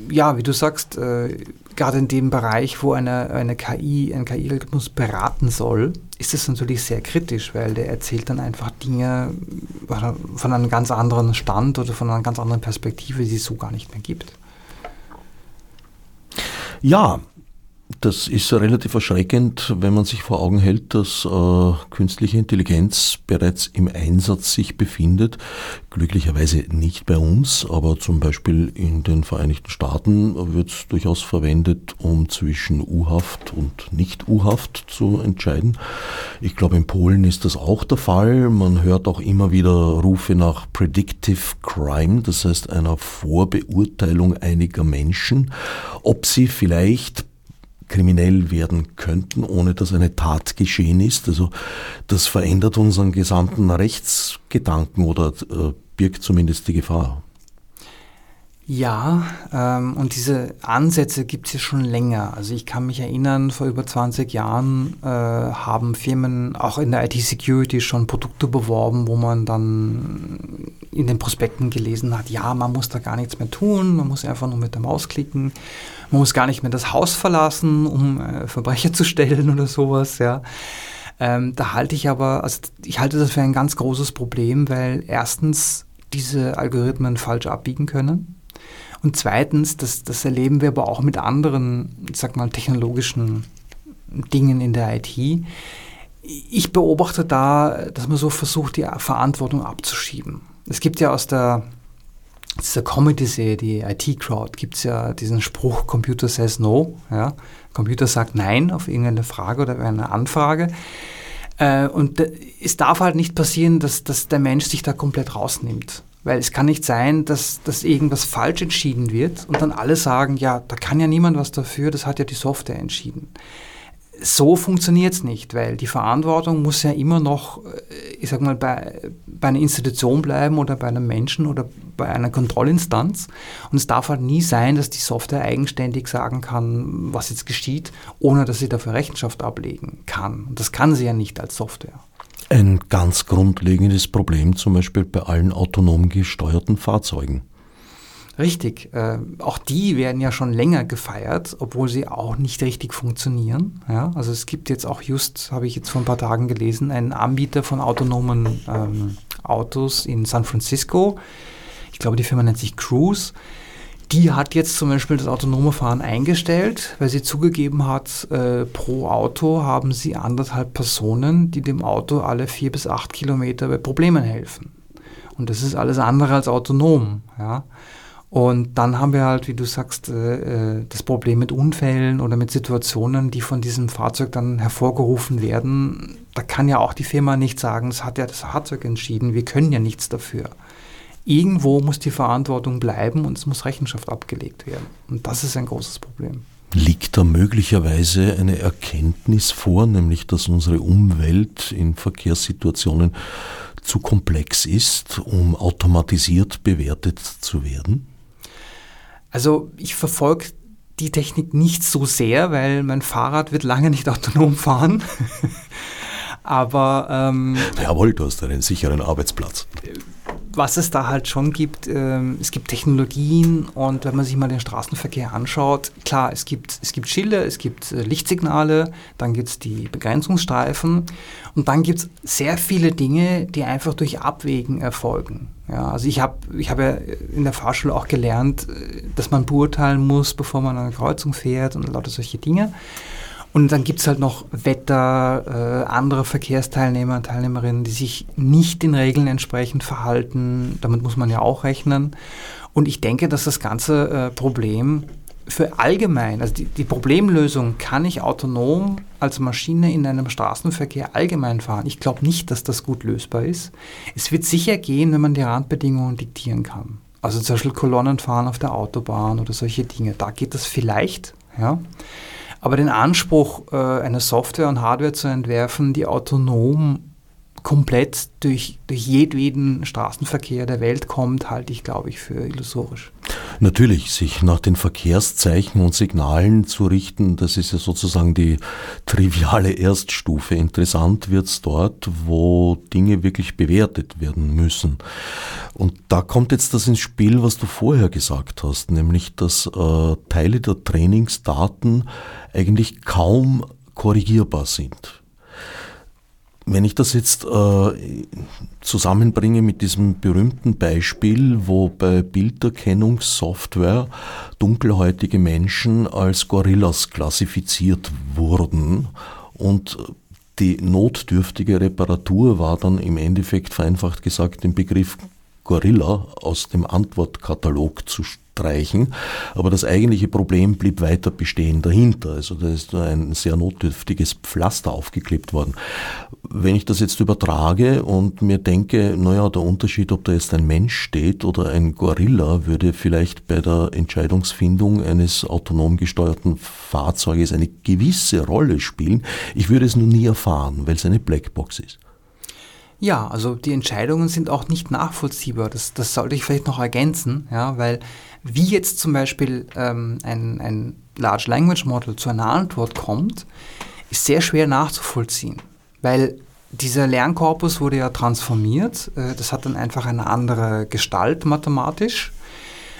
Speaker 2: ja, wie du sagst, äh, gerade in dem Bereich, wo eine, eine KI, ein KI-Algorithmus beraten soll, ist es natürlich sehr kritisch, weil der erzählt dann einfach Dinge von einem ganz anderen Stand oder von einer ganz anderen Perspektive, die es so gar nicht mehr gibt.
Speaker 1: Ja, das ist relativ erschreckend, wenn man sich vor Augen hält, dass äh, künstliche Intelligenz bereits im Einsatz sich befindet. Glücklicherweise nicht bei uns, aber zum Beispiel in den Vereinigten Staaten wird es durchaus verwendet, um zwischen U-Haft und Nicht-U-Haft zu entscheiden. Ich glaube, in Polen ist das auch der Fall. Man hört auch immer wieder Rufe nach Predictive Crime, das heißt einer Vorbeurteilung einiger Menschen, ob sie vielleicht kriminell werden könnten, ohne dass eine Tat geschehen ist. Also das verändert unseren gesamten Rechtsgedanken oder äh, birgt zumindest die Gefahr.
Speaker 2: Ja, ähm, und diese Ansätze gibt es ja schon länger. Also ich kann mich erinnern, vor über 20 Jahren äh, haben Firmen auch in der IT-Security schon Produkte beworben, wo man dann in den Prospekten gelesen hat, ja, man muss da gar nichts mehr tun, man muss einfach nur mit der Maus klicken, man muss gar nicht mehr das Haus verlassen, um äh, Verbrecher zu stellen <laughs> oder sowas, ja. Ähm, da halte ich aber, also ich halte das für ein ganz großes Problem, weil erstens diese Algorithmen falsch abbiegen können und zweitens, das, das erleben wir aber auch mit anderen, sag mal, technologischen Dingen in der IT. Ich beobachte da, dass man so versucht, die Verantwortung abzuschieben. Es gibt ja aus der dieser Comedy-Serie, die IT-Crowd, gibt es ja diesen Spruch, Computer says no. Ja? Computer sagt nein auf irgendeine Frage oder eine Anfrage. Äh, und es darf halt nicht passieren, dass, dass der Mensch sich da komplett rausnimmt. Weil es kann nicht sein, dass, dass irgendwas falsch entschieden wird und dann alle sagen, ja, da kann ja niemand was dafür, das hat ja die Software entschieden. So funktioniert es nicht, weil die Verantwortung muss ja immer noch, äh, ich sag mal, bei, bei einer Institution bleiben oder bei einem Menschen oder bei einer Kontrollinstanz. Und es darf halt nie sein, dass die Software eigenständig sagen kann, was jetzt geschieht, ohne dass sie dafür Rechenschaft ablegen kann. Und das kann sie ja nicht als Software.
Speaker 1: Ein ganz grundlegendes Problem zum Beispiel bei allen autonom gesteuerten Fahrzeugen.
Speaker 2: Richtig. Äh, auch die werden ja schon länger gefeiert, obwohl sie auch nicht richtig funktionieren. Ja, also es gibt jetzt auch just, habe ich jetzt vor ein paar Tagen gelesen, einen Anbieter von autonomen ähm, Autos in San Francisco. Ich glaube, die Firma nennt sich Cruise. Die hat jetzt zum Beispiel das autonome Fahren eingestellt, weil sie zugegeben hat, äh, pro Auto haben sie anderthalb Personen, die dem Auto alle vier bis acht Kilometer bei Problemen helfen. Und das ist alles andere als autonom. Ja. Und dann haben wir halt, wie du sagst, äh, äh, das Problem mit Unfällen oder mit Situationen, die von diesem Fahrzeug dann hervorgerufen werden. Da kann ja auch die Firma nicht sagen, das hat ja das Fahrzeug entschieden, wir können ja nichts dafür. Irgendwo muss die Verantwortung bleiben und es muss Rechenschaft abgelegt werden. Und das ist ein großes Problem.
Speaker 1: Liegt da möglicherweise eine Erkenntnis vor, nämlich dass unsere Umwelt in Verkehrssituationen zu komplex ist, um automatisiert bewertet zu werden?
Speaker 2: Also ich verfolge die Technik nicht so sehr, weil mein Fahrrad wird lange nicht autonom fahren. <laughs> Aber ähm,
Speaker 1: jawohl, du hast einen sicheren Arbeitsplatz
Speaker 2: was es da halt schon gibt, ähm, es gibt Technologien und wenn man sich mal den Straßenverkehr anschaut, klar, es gibt, es gibt Schilder, es gibt äh, Lichtsignale, dann gibt es die Begrenzungsstreifen und dann gibt es sehr viele Dinge, die einfach durch Abwägen erfolgen. Ja, also ich habe ich hab ja in der Fahrschule auch gelernt, äh, dass man beurteilen muss, bevor man an eine Kreuzung fährt und lauter solche Dinge. Und dann gibt es halt noch Wetter, äh, andere Verkehrsteilnehmer und Teilnehmerinnen, die sich nicht den Regeln entsprechend verhalten. Damit muss man ja auch rechnen. Und ich denke, dass das ganze äh, Problem für allgemein, also die, die, Problemlösung, kann ich autonom als Maschine in einem Straßenverkehr allgemein fahren? Ich glaube nicht, dass das gut lösbar ist. Es wird sicher gehen, wenn man die Randbedingungen diktieren kann. Also zum Beispiel Kolonnen fahren auf der Autobahn oder solche Dinge. Da geht das vielleicht, ja. Aber den Anspruch, äh, eine Software und Hardware zu entwerfen, die autonom komplett durch, durch jedweden Straßenverkehr der Welt kommt, halte ich, glaube ich, für illusorisch.
Speaker 1: Natürlich, sich nach den Verkehrszeichen und Signalen zu richten, das ist ja sozusagen die triviale Erststufe. Interessant wird es dort, wo Dinge wirklich bewertet werden müssen. Und da kommt jetzt das ins Spiel, was du vorher gesagt hast, nämlich dass äh, Teile der Trainingsdaten eigentlich kaum korrigierbar sind. Wenn ich das jetzt äh, zusammenbringe mit diesem berühmten Beispiel, wo bei Bilderkennungssoftware dunkelhäutige Menschen als Gorillas klassifiziert wurden und die notdürftige Reparatur war dann im Endeffekt vereinfacht gesagt den Begriff Gorilla aus dem Antwortkatalog zu streichen. Aber das eigentliche Problem blieb weiter bestehen dahinter. Also da ist ein sehr notdürftiges Pflaster aufgeklebt worden. Wenn ich das jetzt übertrage und mir denke, naja, der Unterschied, ob da jetzt ein Mensch steht oder ein Gorilla, würde vielleicht bei der Entscheidungsfindung eines autonom gesteuerten Fahrzeuges eine gewisse Rolle spielen. Ich würde es nur nie erfahren, weil es eine Blackbox ist.
Speaker 2: Ja, also die Entscheidungen sind auch nicht nachvollziehbar. Das, das sollte ich vielleicht noch ergänzen, ja, weil wie jetzt zum Beispiel ähm, ein, ein Large Language Model zu einer Antwort kommt, ist sehr schwer nachzuvollziehen, weil dieser Lernkorpus wurde ja transformiert. Äh, das hat dann einfach eine andere Gestalt mathematisch.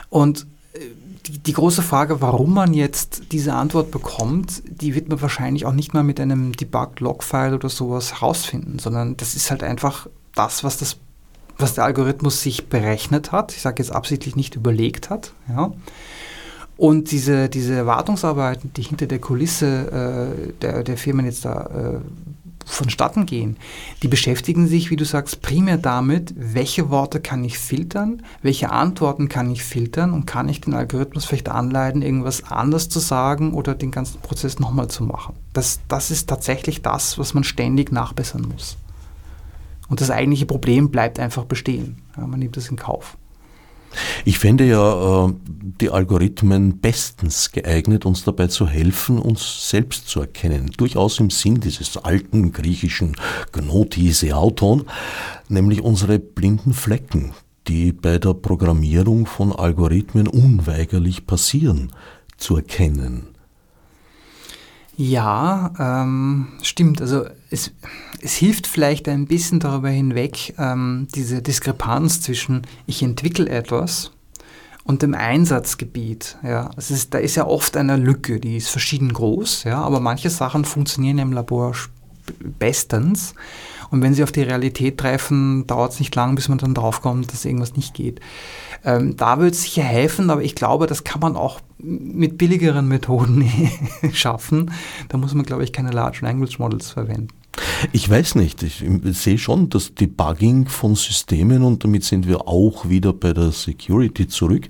Speaker 2: Und äh, die, die, große Frage, warum man jetzt diese Antwort bekommt, die wird man wahrscheinlich auch nicht mal mit einem Debug-Log-File oder sowas herausfinden, sondern das ist halt einfach das, was das was der Algorithmus sich berechnet hat, ich sage jetzt absichtlich nicht überlegt hat. Ja. Und diese, diese Erwartungsarbeiten, die hinter der Kulisse äh, der, der Firmen jetzt da äh, vonstatten gehen, die beschäftigen sich, wie du sagst, primär damit, welche Worte kann ich filtern, welche Antworten kann ich filtern und kann ich den Algorithmus vielleicht anleiten, irgendwas anders zu sagen oder den ganzen Prozess nochmal zu machen. Das, das ist tatsächlich das, was man ständig nachbessern muss. Und das eigentliche Problem bleibt einfach bestehen. Ja, man nimmt das in Kauf.
Speaker 1: Ich fände ja äh, die Algorithmen bestens geeignet, uns dabei zu helfen, uns selbst zu erkennen. Durchaus im Sinn dieses alten griechischen Gnoti Seauton, nämlich unsere blinden Flecken, die bei der Programmierung von Algorithmen unweigerlich passieren, zu erkennen.
Speaker 2: Ja, ähm, stimmt. Also es, es hilft vielleicht ein bisschen darüber hinweg, ähm, diese Diskrepanz zwischen ich entwickle etwas und dem Einsatzgebiet. Ja, es ist, da ist ja oft eine Lücke, die ist verschieden groß, ja, aber manche Sachen funktionieren im Labor bestens. Und wenn sie auf die Realität treffen, dauert es nicht lang, bis man dann draufkommt, dass irgendwas nicht geht. Ähm, da wird es sicher helfen, aber ich glaube, das kann man auch mit billigeren Methoden <laughs> schaffen. Da muss man, glaube ich, keine Large Language Models verwenden.
Speaker 1: Ich weiß nicht. Ich sehe schon das Debugging von Systemen und damit sind wir auch wieder bei der Security zurück.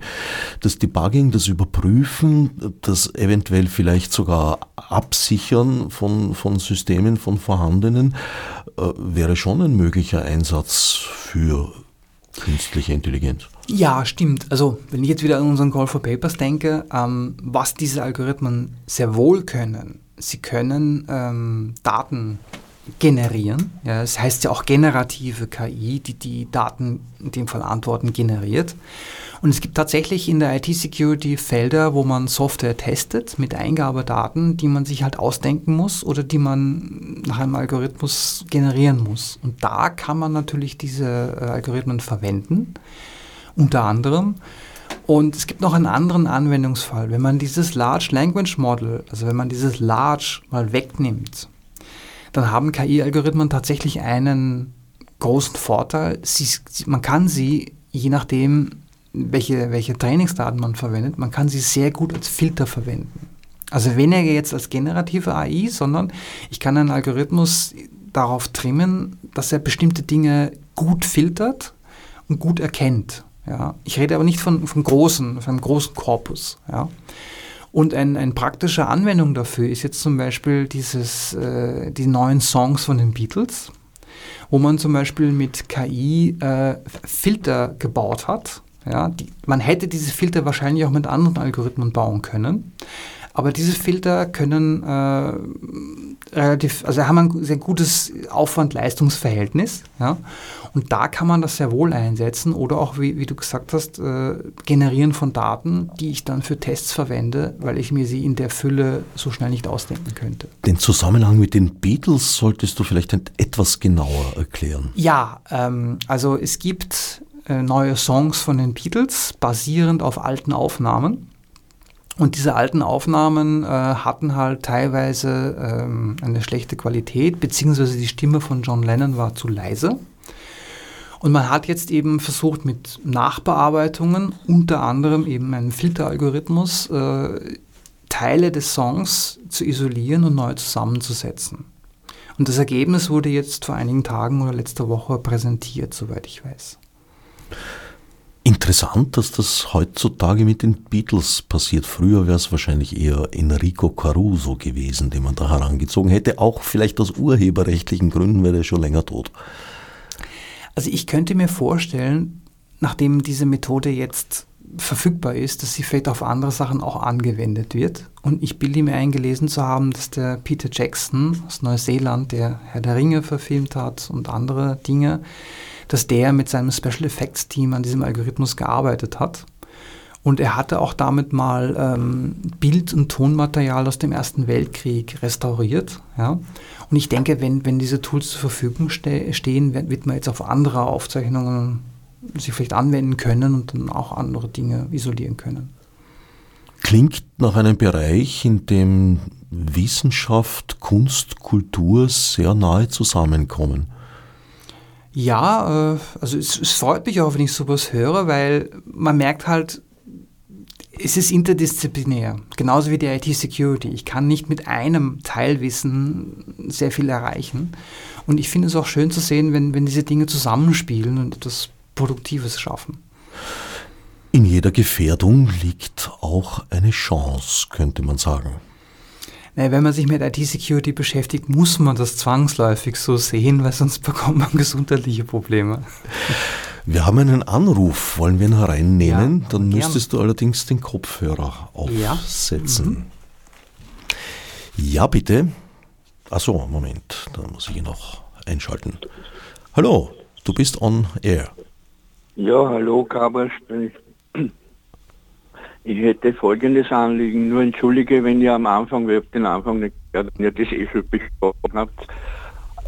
Speaker 1: Das Debugging, das Überprüfen, das eventuell vielleicht sogar Absichern von, von Systemen, von vorhandenen, äh, wäre schon ein möglicher Einsatz für künstliche Intelligenz.
Speaker 2: Ja, stimmt. Also wenn ich jetzt wieder an unseren Call for Papers denke, ähm, was diese Algorithmen sehr wohl können, sie können ähm, Daten generieren. Ja, das heißt ja auch generative KI, die die Daten, in dem Fall Antworten generiert. Und es gibt tatsächlich in der IT-Security Felder, wo man Software testet mit Eingabedaten, die man sich halt ausdenken muss oder die man nach einem Algorithmus generieren muss. Und da kann man natürlich diese äh, Algorithmen verwenden, unter anderem. Und es gibt noch einen anderen Anwendungsfall. Wenn man dieses Large Language Model, also wenn man dieses Large mal wegnimmt, dann haben KI-Algorithmen tatsächlich einen großen Vorteil. Sie, man kann sie, je nachdem, welche, welche Trainingsdaten man verwendet, man kann sie sehr gut als Filter verwenden. Also weniger jetzt als generative AI, sondern ich kann einen Algorithmus darauf trimmen, dass er bestimmte Dinge gut filtert und gut erkennt. Ja. Ich rede aber nicht von, von, großen, von einem großen Korpus. Ja. Und ein, eine praktische Anwendung dafür ist jetzt zum Beispiel dieses, äh, die neuen Songs von den Beatles, wo man zum Beispiel mit KI äh, Filter gebaut hat. Ja, die, man hätte diese Filter wahrscheinlich auch mit anderen Algorithmen bauen können. Aber diese Filter können äh, relativ, also haben ein sehr gutes Aufwand-Leistungsverhältnis. Ja? Und da kann man das sehr wohl einsetzen oder auch, wie, wie du gesagt hast, äh, generieren von Daten, die ich dann für Tests verwende, weil ich mir sie in der Fülle so schnell nicht ausdenken könnte.
Speaker 1: Den Zusammenhang mit den Beatles solltest du vielleicht etwas genauer erklären.
Speaker 2: Ja, ähm, also es gibt äh, neue Songs von den Beatles basierend auf alten Aufnahmen. Und diese alten Aufnahmen äh, hatten halt teilweise ähm, eine schlechte Qualität, beziehungsweise die Stimme von John Lennon war zu leise. Und man hat jetzt eben versucht mit Nachbearbeitungen, unter anderem eben einen Filteralgorithmus, äh, Teile des Songs zu isolieren und neu zusammenzusetzen. Und das Ergebnis wurde jetzt vor einigen Tagen oder letzter Woche präsentiert, soweit ich weiß.
Speaker 1: Interessant, dass das heutzutage mit den Beatles passiert. Früher wäre es wahrscheinlich eher Enrico Caruso gewesen, den man da herangezogen hätte. Auch vielleicht aus urheberrechtlichen Gründen wäre er schon länger tot.
Speaker 2: Also ich könnte mir vorstellen, nachdem diese Methode jetzt verfügbar ist, dass sie vielleicht auf andere Sachen auch angewendet wird. Und ich bilde mir eingelesen zu haben, dass der Peter Jackson aus Neuseeland, der Herr der Ringe verfilmt hat und andere Dinge, dass der mit seinem Special Effects Team an diesem Algorithmus gearbeitet hat. Und er hatte auch damit mal ähm, Bild- und Tonmaterial aus dem Ersten Weltkrieg restauriert. Ja? Und ich denke, wenn, wenn diese Tools zur Verfügung ste stehen, wird, man jetzt auf andere Aufzeichnungen sich vielleicht anwenden können und dann auch andere Dinge isolieren können.
Speaker 1: Klingt nach einem Bereich, in dem Wissenschaft, Kunst, Kultur sehr nahe zusammenkommen.
Speaker 2: Ja, äh, also es, es, freut mich auch, wenn ich sowas höre, weil man merkt halt, es ist interdisziplinär, genauso wie die IT-Security. Ich kann nicht mit einem Teilwissen sehr viel erreichen. Und ich finde es auch schön zu sehen, wenn, wenn diese Dinge zusammenspielen und etwas Produktives schaffen.
Speaker 1: In jeder Gefährdung liegt auch eine Chance, könnte man sagen.
Speaker 2: Naja, wenn man sich mit IT-Security beschäftigt, muss man das zwangsläufig so sehen, weil sonst bekommt man gesundheitliche Probleme.
Speaker 1: Wir haben einen Anruf, wollen wir ihn hereinnehmen?
Speaker 2: Ja,
Speaker 1: Dann
Speaker 2: gern.
Speaker 1: müsstest du allerdings den Kopfhörer aufsetzen.
Speaker 2: Mhm.
Speaker 1: Ja, bitte. Achso, Moment, da muss ich ihn noch einschalten. Hallo, du bist on air.
Speaker 3: Ja, hallo, Gabriel spricht. Ich hätte folgendes Anliegen, nur entschuldige, wenn ihr am Anfang, wir den Anfang nicht gehört, wenn ihr das eh schon besprochen habt.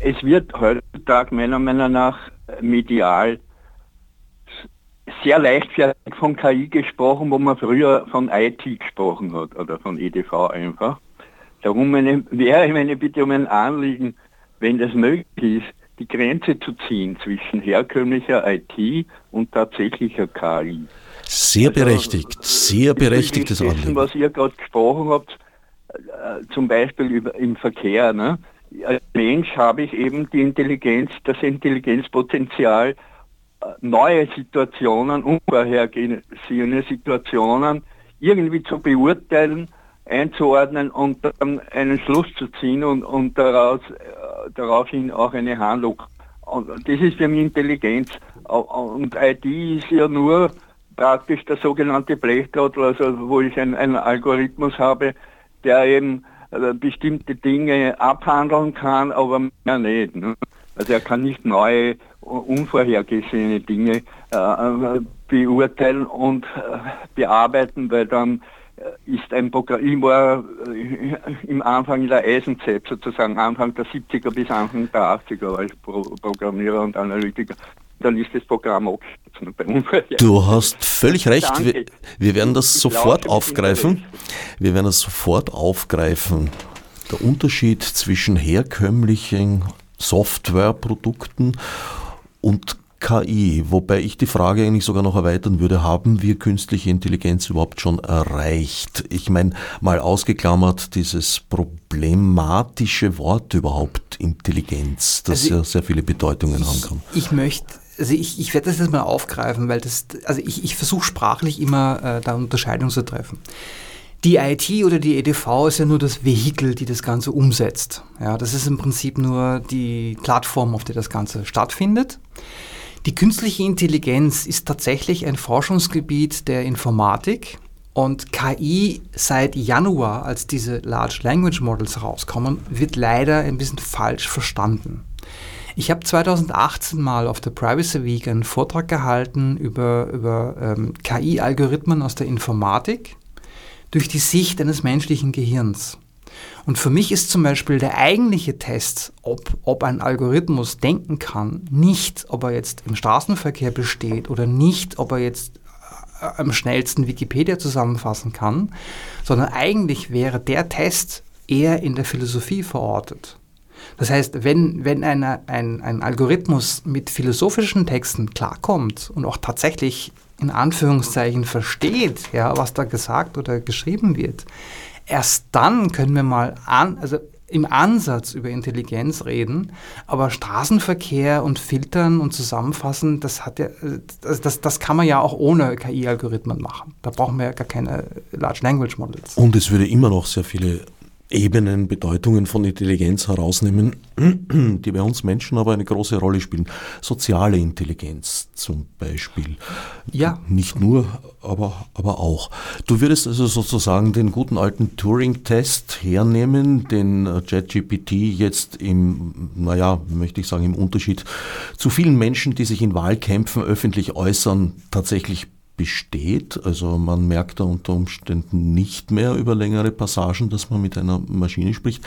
Speaker 3: Es wird heutzutage meiner Meinung nach medial sehr leichtfertig von KI gesprochen, wo man früher von IT gesprochen hat oder von EDV einfach. Darum meine, wäre meine Bitte um ein Anliegen, wenn das möglich ist, die Grenze zu ziehen zwischen herkömmlicher IT und tatsächlicher KI.
Speaker 1: Sehr
Speaker 3: Also,
Speaker 1: berechtigt, sehr berechtigtes
Speaker 3: dessen,
Speaker 1: Anliegen.
Speaker 3: was ihr gerade gesprochen habt, äh, zum Beispiel über, im Verkehr. Ne? Als Mensch habe ich eben die Intelligenz, das Intelligenzpotenzial, äh, neue Situationen, unvorhergesehene Situationen irgendwie zu beurteilen, einzuordnen und dann einen Schluss zu ziehen und, und daraus, äh, daraufhin auch eine Handlung. Und das ist für mich Intelligenz. Und IT ist ja nur praktisch der sogenannte Blechtrottel, also wo ich einen, Algorithmus habe, der eben äh, bestimmte Dinge abhandeln kann, aber mehr nicht. Ne? Also er kann nicht neue, unvorhergesehene Dinge äh, beurteilen und äh, bearbeiten, weil dann äh, ist ein Programm, ich war äh, im Anfang der Eisenzeit sozusagen, Anfang der 70er bis Anfang der 80er war ich Pro Programmierer und Analytiker. Dann ist das Programm Unvorhergesehen.
Speaker 1: Du hast völlig recht. Wir, wir werden das
Speaker 3: Ich
Speaker 1: sofort aufgreifen. Wir werden das sofort aufgreifen. Der Unterschied zwischen herkömmlichen Softwareprodukten und KI, wobei ich die Frage eigentlich sogar noch erweitern würde, haben wir künstliche Intelligenz überhaupt schon erreicht? Ich meine, mal ausgeklammert dieses problematische Wort überhaupt Intelligenz, das
Speaker 2: Also
Speaker 1: ja sehr viele Bedeutungen haben kann.
Speaker 2: Ich, ich möchte, also ich, ich werde das jetzt mal aufgreifen, weil das, also ich, ich versuche sprachlich immer äh, da Unterscheidung zu treffen. Die IT oder die EDV ist ja nur das Vehikel, die das Ganze umsetzt. Ja, das ist im Prinzip nur die Plattform, auf der das Ganze stattfindet. Die künstliche Intelligenz ist tatsächlich ein Forschungsgebiet der Informatik und KI seit Januar, als diese Large Language Models rauskommen, wird leider ein bisschen falsch verstanden. Ich habe 2018 mal auf der Privacy Week einen Vortrag gehalten über, über ähm, KI-Algorithmen aus der Informatik durch die Sicht eines menschlichen Gehirns. Und für mich ist zum Beispiel der eigentliche Test, ob, ob ein Algorithmus denken kann, nicht, ob er jetzt im Straßenverkehr besteht oder nicht, ob er jetzt äh, am schnellsten Wikipedia zusammenfassen kann, sondern eigentlich wäre der Test eher in der Philosophie verortet. Das heißt, wenn, wenn eine, ein, ein Algorithmus mit philosophischen Texten klarkommt und auch tatsächlich in Anführungszeichen versteht, ja, was da gesagt oder geschrieben wird, erst dann können wir mal an, also im Ansatz über Intelligenz reden, aber Straßenverkehr und Filtern und Zusammenfassen, das hat ja, das, das, das kann man ja auch ohne KI-Algorithmen machen. Da brauchen wir ja gar keine Large Language Models.
Speaker 1: Und es würde immer noch sehr viele Ebenen, Bedeutungen von Intelligenz herausnehmen, <clears throat> die bei uns Menschen aber eine große Rolle spielen. Soziale Intelligenz zum Beispiel.
Speaker 2: Ja.
Speaker 1: Nicht nur, aber, aber auch. Du würdest also sozusagen den guten alten Turing-Test hernehmen, den äh, ChatGPT jetzt im, naja, möchte ich sagen, im Unterschied zu vielen Menschen, die sich in Wahlkämpfen öffentlich äußern, tatsächlich besteht. Also man merkt da unter Umständen nicht mehr über längere Passagen, dass man mit einer Maschine spricht.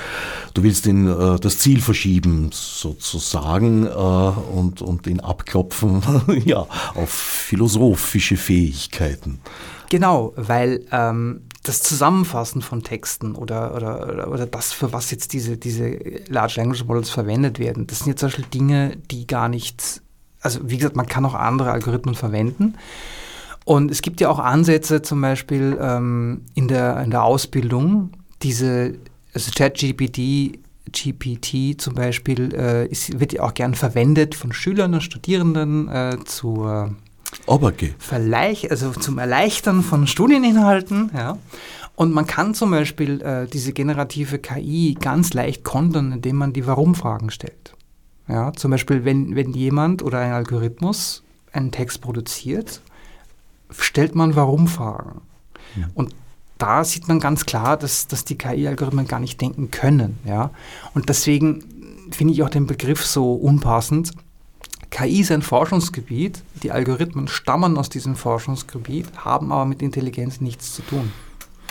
Speaker 1: Du willst den, äh, das Ziel verschieben sozusagen äh, und, und ihn abklopfen <laughs> ja, auf philosophische Fähigkeiten.
Speaker 2: Genau, weil ähm, das Zusammenfassen von Texten oder, oder, oder, das, für was jetzt diese, diese Large Language Models verwendet werden, das sind jetzt zum Beispiel Dinge, die gar nicht, also wie gesagt, man kann auch andere Algorithmen verwenden. Und es gibt ja auch Ansätze zum Beispiel ähm, in, der, in der Ausbildung, diese, also ChatGPT, GPT zum Beispiel, äh, ist, wird ja auch gern verwendet von Schülern und Studierenden äh, zur. Verleich also zum Erleichtern von Studieninhalten. Ja. Und man kann zum Beispiel äh, diese generative KI ganz leicht kontern, indem man die Warum-Fragen stellt. Ja, zum Beispiel, wenn, wenn jemand oder ein Algorithmus einen Text produziert, stellt man Warum-Fragen. Ja. Und da sieht man ganz klar, dass, dass die KI-Algorithmen gar nicht denken können. Ja? Und deswegen finde ich auch den Begriff so unpassend. KI ist ein Forschungsgebiet, die Algorithmen stammen aus diesem Forschungsgebiet, haben aber mit Intelligenz nichts zu tun.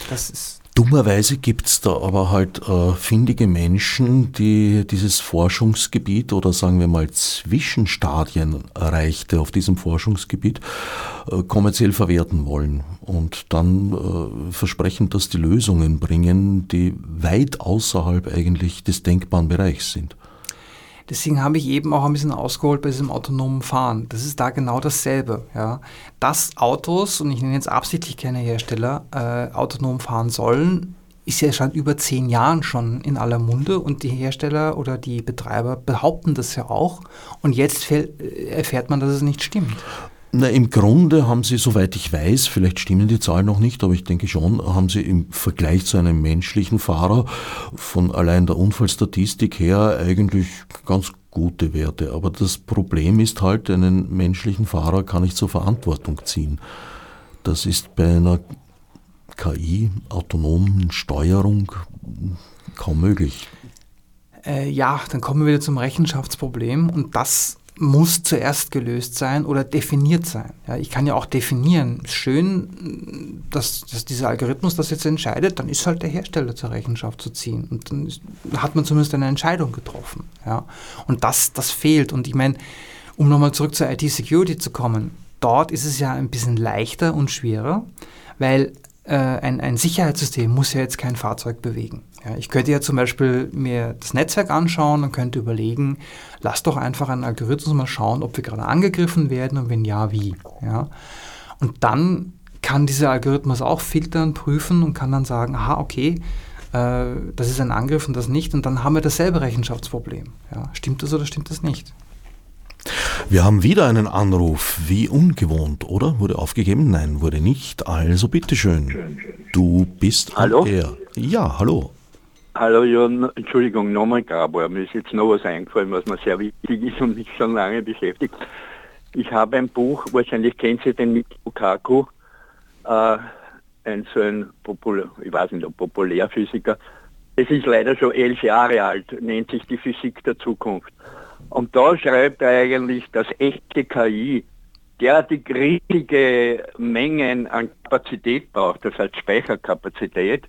Speaker 1: Das ist Dummerweise gibt es da aber halt äh, findige Menschen, die dieses Forschungsgebiet oder sagen wir mal Zwischenstadien erreichte auf diesem Forschungsgebiet äh, kommerziell verwerten wollen und dann äh, versprechen, dass die Lösungen bringen, die weit außerhalb eigentlich des denkbaren Bereichs sind.
Speaker 2: Deswegen habe ich eben auch ein bisschen ausgeholt bei diesem autonomen Fahren. Das ist da genau dasselbe. Ja. Dass Autos, und ich nenne jetzt absichtlich keine Hersteller, äh, autonom fahren sollen, ist ja schon über zehn Jahren schon in aller Munde und die Hersteller oder die Betreiber behaupten das ja auch. Und jetzt erfährt man, dass es nicht stimmt.
Speaker 1: Na, im Grunde haben sie, soweit ich weiß, vielleicht stimmen die Zahlen noch nicht, aber ich denke schon, haben sie im Vergleich zu einem menschlichen Fahrer von allein der Unfallstatistik her eigentlich ganz gute Werte. Aber das Problem ist halt, einen menschlichen Fahrer kann ich zur Verantwortung ziehen. Das ist bei einer KI, autonomen Steuerung, kaum möglich.
Speaker 2: Äh, ja, dann kommen wir wieder zum Rechenschaftsproblem und das muss zuerst gelöst sein oder definiert sein. Ja, ich kann ja auch definieren, schön, dass, dass dieser Algorithmus das jetzt entscheidet, dann ist halt der Hersteller zur Rechenschaft zu ziehen. Und dann ist, hat man zumindest eine Entscheidung getroffen. Ja. Und das, das fehlt. Und ich meine, um nochmal zurück zur IT-Security zu kommen, dort ist es ja ein bisschen leichter und schwerer, weil ein, ein Sicherheitssystem muss ja jetzt kein Fahrzeug bewegen. Ja, ich könnte ja zum Beispiel mir das Netzwerk anschauen und könnte überlegen, lass doch einfach einen Algorithmus mal schauen, ob wir gerade angegriffen werden und wenn ja, wie. Ja. Und dann kann dieser Algorithmus auch filtern, prüfen und kann dann sagen, aha, okay, äh, das ist ein Angriff und das nicht. Und dann haben wir dasselbe Rechenschaftsproblem. Ja. Stimmt das oder stimmt das nicht?
Speaker 1: Wir haben wieder einen Anruf. Wie ungewohnt, oder? Wurde aufgegeben? Nein, wurde nicht. Also bitteschön. Du bist
Speaker 3: hallo?
Speaker 1: Er. Ja, hallo.
Speaker 3: Hallo, ja, Entschuldigung, nochmal Gabor. Mir ist jetzt noch was eingefallen, was mir sehr wichtig ist und mich schon lange beschäftigt. Ich habe ein Buch, wahrscheinlich kennt Sie den Mikko Lukaku, äh, ein so ein Populär, ich weiß nicht, Populärphysiker. Es ist leider schon elf Jahre alt, nennt sich die Physik der Zukunft. Und da schreibt er eigentlich, dass echte KI derartig riesige Mengen an Kapazität braucht, das heißt Speicherkapazität,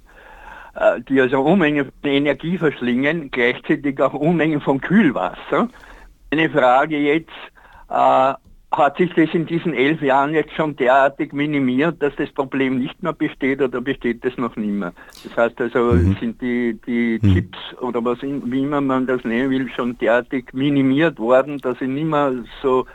Speaker 3: äh, die also Unmengen von Energie verschlingen, gleichzeitig auch Unmengen von Kühlwasser. Eine Frage jetzt, äh, hat sich das in diesen elf Jahren jetzt schon derartig minimiert, dass das Problem nicht mehr besteht oder besteht es noch nicht mehr? Das heißt also, mhm. sind die, die mhm. Chips oder was wie immer man das nennen will, schon derartig minimiert worden, dass sie nicht mehr so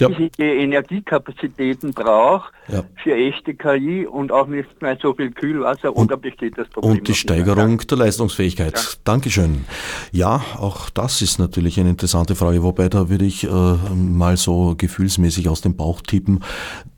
Speaker 3: ja. riesige Energiekapazitäten braucht ja. für echte KI und auch nicht mehr so viel Kühlwasser
Speaker 1: und, oder besteht das Problem? Und die Steigerung der Leistungsfähigkeit. Ja. Dankeschön. Ja, auch das ist natürlich eine interessante Frage, wobei da würde ich äh, mal so gefühlsmäßig aus dem Bauch tippen.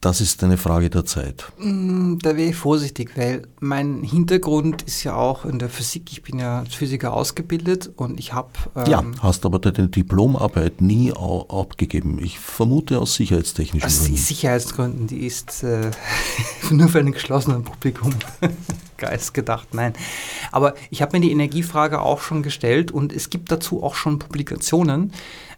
Speaker 1: Das ist eine Frage der Zeit.
Speaker 2: Mm, da wäre ich vorsichtig, weil mein Hintergrund ist ja auch in der Physik. Ich bin ja als Physiker ausgebildet und ich habe.
Speaker 1: Ähm, ja, hast aber deine Diplomarbeit nie abgegeben. Ich vermute, Minute aus sicherheitstechnischen
Speaker 2: aus Gründen? Aus Sicherheitsgründen, die ist äh, <laughs> nur für ein geschlossenes Publikum <laughs> Geist gedacht, nein. Aber ich habe mir die Energiefrage auch schon gestellt und es gibt dazu auch schon Publikationen.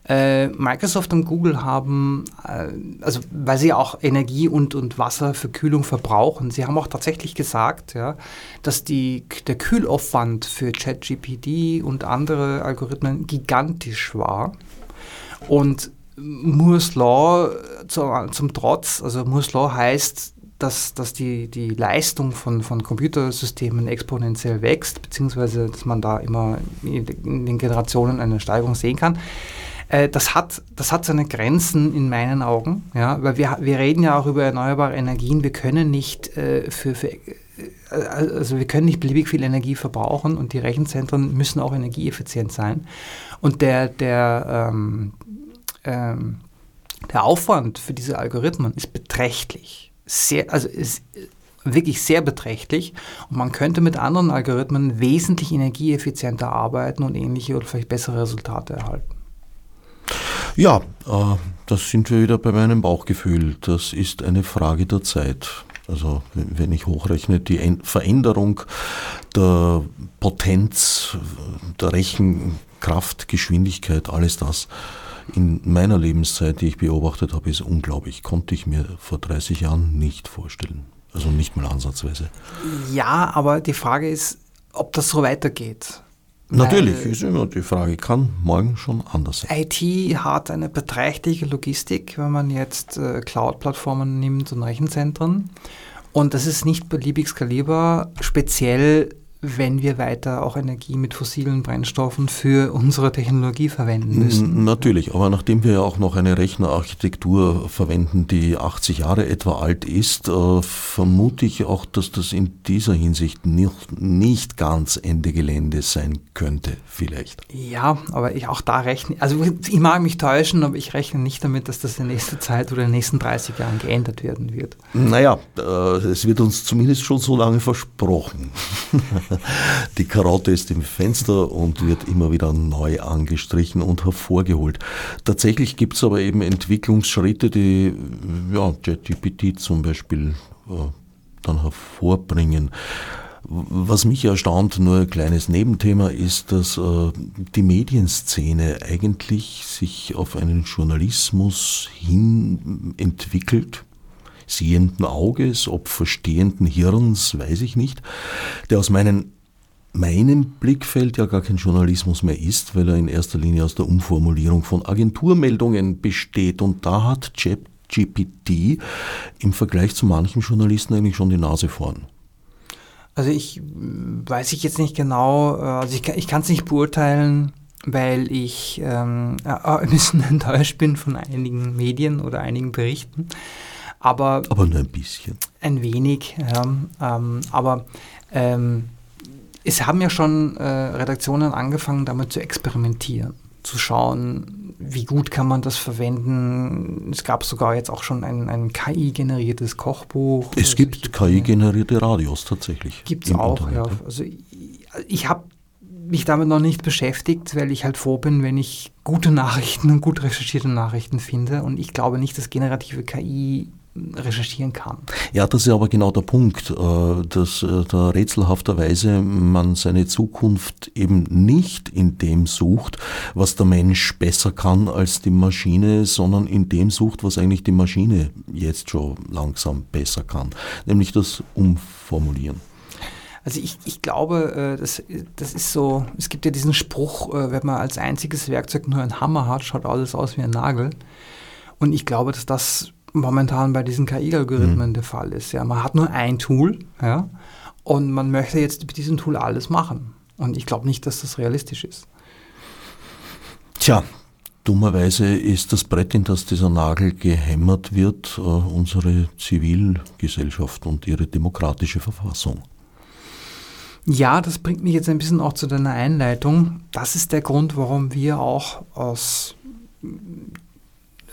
Speaker 2: Äh, Microsoft und Google haben, äh, also weil sie auch Energie und, und Wasser für Kühlung verbrauchen, sie haben auch tatsächlich gesagt, ja, dass die, der Kühlaufwand für ChatGPT und andere Algorithmen gigantisch war. Und Moore's Law zu, zum Trotz, also Moore's Law heißt, dass, dass die, die Leistung von, von Computersystemen exponentiell wächst, beziehungsweise dass man da immer in den Generationen eine Steigerung sehen kann. Äh, das, hat, das hat seine Grenzen in meinen Augen, ja, weil wir, wir reden ja auch über erneuerbare Energien. Wir können nicht äh, für, für äh, also wir können nicht beliebig viel Energie verbrauchen und die Rechenzentren müssen auch energieeffizient sein. Und der, der, ähm, ähm, der Aufwand für diese Algorithmen ist beträchtlich. Sehr, also ist wirklich sehr beträchtlich und man könnte mit anderen Algorithmen wesentlich energieeffizienter arbeiten und ähnliche oder vielleicht bessere Resultate erhalten.
Speaker 1: Ja, äh, das sind wir wieder bei meinem Bauchgefühl. Das ist eine Frage der Zeit. Also wenn ich hochrechne, die Veränderung der Potenz, der Rechenkraft, Geschwindigkeit, alles das in meiner Lebenszeit, die ich beobachtet habe, ist unglaublich. Konnte ich mir vor 30 Jahren nicht vorstellen. Also nicht mal ansatzweise.
Speaker 2: Ja, aber die Frage ist, ob das so weitergeht.
Speaker 1: Natürlich ist immer die Frage, kann morgen schon anders
Speaker 2: sein. IT hat eine beträchtliche Logistik, wenn man jetzt äh, Cloud-Plattformen nimmt und Rechenzentren. Und das ist nicht beliebig skalierbar, speziell wenn wir weiter auch Energie mit fossilen Brennstoffen für unsere Technologie verwenden müssen.
Speaker 1: Natürlich, aber nachdem wir ja auch noch eine Rechnerarchitektur verwenden, die 80 Jahre etwa alt ist, äh, vermute ich auch, dass das in dieser Hinsicht nicht, nicht ganz Ende Gelände sein könnte, vielleicht.
Speaker 2: Ja, aber ich auch da rechne, also ich mag mich täuschen, aber ich rechne nicht damit, dass das in nächster Zeit oder in den nächsten 30 Jahren geändert werden wird.
Speaker 1: Naja, äh, es wird uns zumindest schon so lange versprochen. <laughs> <laughs> Die Karotte ist im Fenster und wird immer wieder neu angestrichen und hervorgeholt. Tatsächlich gibt es aber eben Entwicklungsschritte, die ja, JetGPT zum Beispiel äh, dann hervorbringen. Was mich erstaunt, nur ein kleines Nebenthema, ist, dass äh, die Medienszene eigentlich sich auf einen Journalismus hin entwickelt, sehenden Auges, ob verstehenden Hirns, weiß ich nicht, der aus meinen meinem Blickfeld ja gar kein Journalismus mehr ist, weil er in erster Linie aus der Umformulierung von Agenturmeldungen besteht. Und da hat ChatGPT im Vergleich zu manchen Journalisten eigentlich schon die Nase vorn.
Speaker 2: Also ich weiß ich jetzt nicht genau, äh, also ich, ich kann es nicht beurteilen, weil ich ähm, <laughs> ein bisschen enttäuscht bin von einigen Medien oder einigen Berichten. Aber,
Speaker 1: aber nur ein bisschen.
Speaker 2: Ein wenig, ja. Ähm, aber ähm, es haben ja schon äh, Redaktionen angefangen, damit zu experimentieren, zu schauen, wie gut kann man das verwenden. Es gab sogar jetzt auch schon ein, ein KI-generiertes Kochbuch.
Speaker 1: Es gibt KI-generierte Radios tatsächlich.
Speaker 2: Gibt es auch, Internet, ja. Also ich, ich habe mich damit noch nicht beschäftigt, weil ich halt froh bin, wenn ich gute Nachrichten und gut recherchierte Nachrichten finde. Und ich glaube nicht, dass generative KI recherchieren kann.
Speaker 1: Ja, das ist aber genau der Punkt, äh, dass äh, da rätselhafterweise man seine Zukunft eben nicht in dem sucht, was der Mensch besser kann als die Maschine, sondern in dem sucht, was eigentlich die Maschine jetzt schon langsam besser kann, nämlich das Umformulieren.
Speaker 2: Also ich, ich glaube, äh, das, das ist so, es gibt ja diesen Spruch, wenn man als einziges Werkzeug nur einen Hammer hat, schaut alles aus wie ein Nagel. Und ich glaube, dass das momentan bei diesen KI-Algorithmen mhm. der Fall ist. Ja, man hat nur ein Tool, ja, und man möchte jetzt mit diesem Tool alles machen. Und ich glaube nicht, dass das realistisch ist.
Speaker 1: Tja, dummerweise ist das Brett, in das dieser Nagel gehämmert wird, äh, unsere Zivilgesellschaft und ihre demokratische Verfassung.
Speaker 2: Ja, das bringt mich jetzt ein bisschen auch zu deiner Einleitung. Das ist der Grund, warum wir auch aus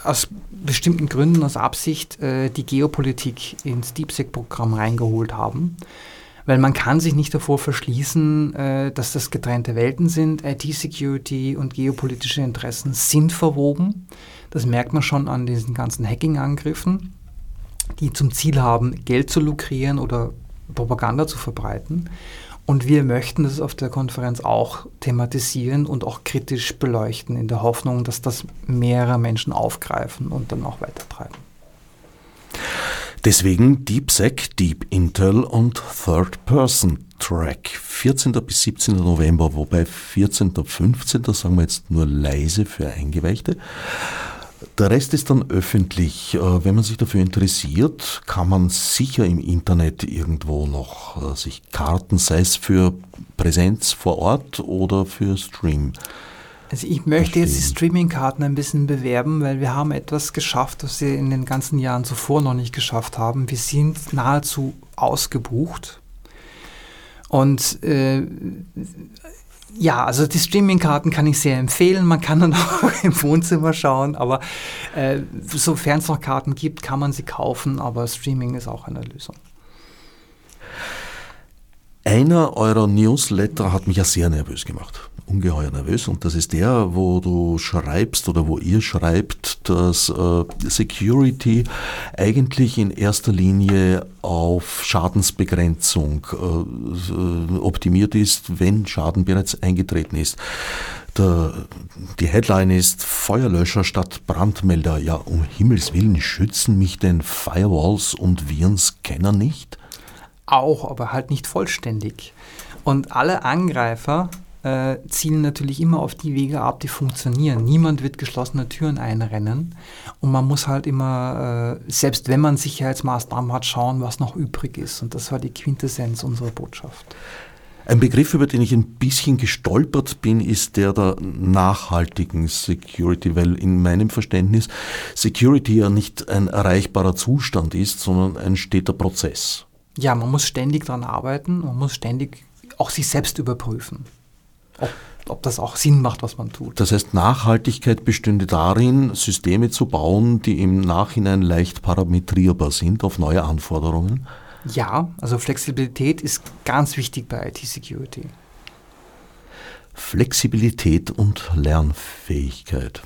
Speaker 2: aus bestimmten Gründen, aus Absicht, äh, die Geopolitik ins DeepSec-Programm reingeholt haben. Weil man kann sich nicht davor verschließen, äh, dass das getrennte Welten sind. IT-Security und geopolitische Interessen sind verwoben. Das merkt man schon an diesen ganzen Hacking-Angriffen, die zum Ziel haben, Geld zu lukrieren oder Propaganda zu verbreiten. Und wir möchten das auf der Konferenz auch thematisieren und auch kritisch beleuchten, in der Hoffnung, dass das mehrere Menschen aufgreifen und dann auch weitertreiben.
Speaker 1: Deswegen DeepSec, Deep Intel und Third Person Track. 14. bis 17. November, wobei 14. 15. sagen wir jetzt nur leise für Eingeweihte. Der Rest ist dann öffentlich. Äh, wenn man sich dafür interessiert, kann man sicher im Internet irgendwo noch äh, sich Karten, sei es für Präsenz vor Ort oder für Stream.
Speaker 2: Also ich möchte jetzt die Streaming-Karten ein bisschen bewerben, weil wir haben etwas geschafft, was wir in den ganzen Jahren zuvor noch nicht geschafft haben. Wir sind nahezu ausgebucht. Und äh, ja, also die Streaming-Karten kann ich sehr empfehlen. Man kann dann <laughs> auch im Wohnzimmer schauen, aber äh, sofern es noch Karten gibt, kann man sie kaufen, aber Streaming ist auch eine Lösung.
Speaker 1: Einer eurer Newsletter hat mich ja sehr nervös gemacht ungeheuer nervös und das ist der, wo du schreibst oder wo ihr schreibt, dass äh, Security eigentlich in erster Linie auf Schadensbegrenzung äh, optimiert ist, wenn Schaden bereits eingetreten ist. Die Headline ist Feuerlöscher statt Brandmelder. Ja, um Himmels Willen, schützen mich denn Firewalls und Virenscanner nicht?
Speaker 2: Auch, aber halt nicht vollständig. Und alle Angreifer äh, zielen natürlich immer auf die Wege ab, die funktionieren. Niemand wird geschlossene Türen einrennen und man muss halt immer, äh, selbst wenn man Sicherheitsmaßnahmen hat, schauen, was noch übrig ist. Und das war die Quintessenz unserer Botschaft.
Speaker 1: Ein Begriff, über den ich ein bisschen gestolpert bin, ist der der nachhaltigen Security, weil in meinem Verständnis Security ja nicht ein erreichbarer Zustand ist, sondern ein steter Prozess.
Speaker 2: Ja, man muss ständig daran arbeiten, man muss ständig auch sich selbst überprüfen ob, ob das auch Sinn macht, was man tut.
Speaker 1: Das heißt, Nachhaltigkeit bestünde darin, Systeme zu bauen, die im Nachhinein leicht parametrierbar sind auf neue Anforderungen?
Speaker 2: Ja, also Flexibilität ist ganz wichtig bei IT-Security.
Speaker 1: Flexibilität und Lernfähigkeit.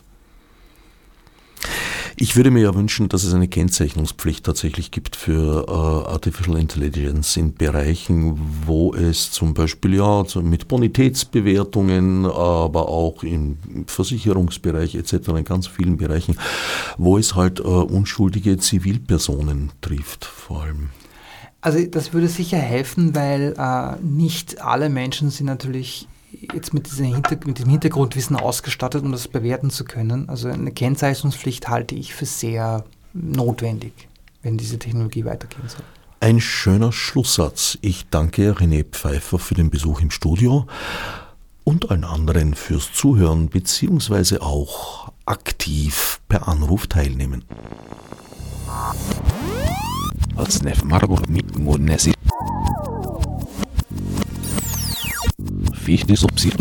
Speaker 1: Ich würde mir ja wünschen, dass es eine Kennzeichnungspflicht tatsächlich gibt für äh, Artificial Intelligence in Bereichen, wo es zum Beispiel ja mit Bonitätsbewertungen, aber auch im Versicherungsbereich etc., in ganz vielen Bereichen, wo es halt äh, unschuldige Zivilpersonen trifft vor allem.
Speaker 2: Also das würde sicher helfen, weil äh, nicht alle Menschen sind natürlich jetzt mit, mit diesem Hintergrundwissen ausgestattet, um das bewerten zu können. Also eine Kennzeichnungspflicht halte ich für sehr notwendig, wenn diese Technologie weitergehen soll.
Speaker 1: Ein schöner Schlusssatz. Ich danke René Pfeiffer für den Besuch im Studio und allen anderen fürs Zuhören bzw. auch aktiv per Anruf teilnehmen. fiz de subsídio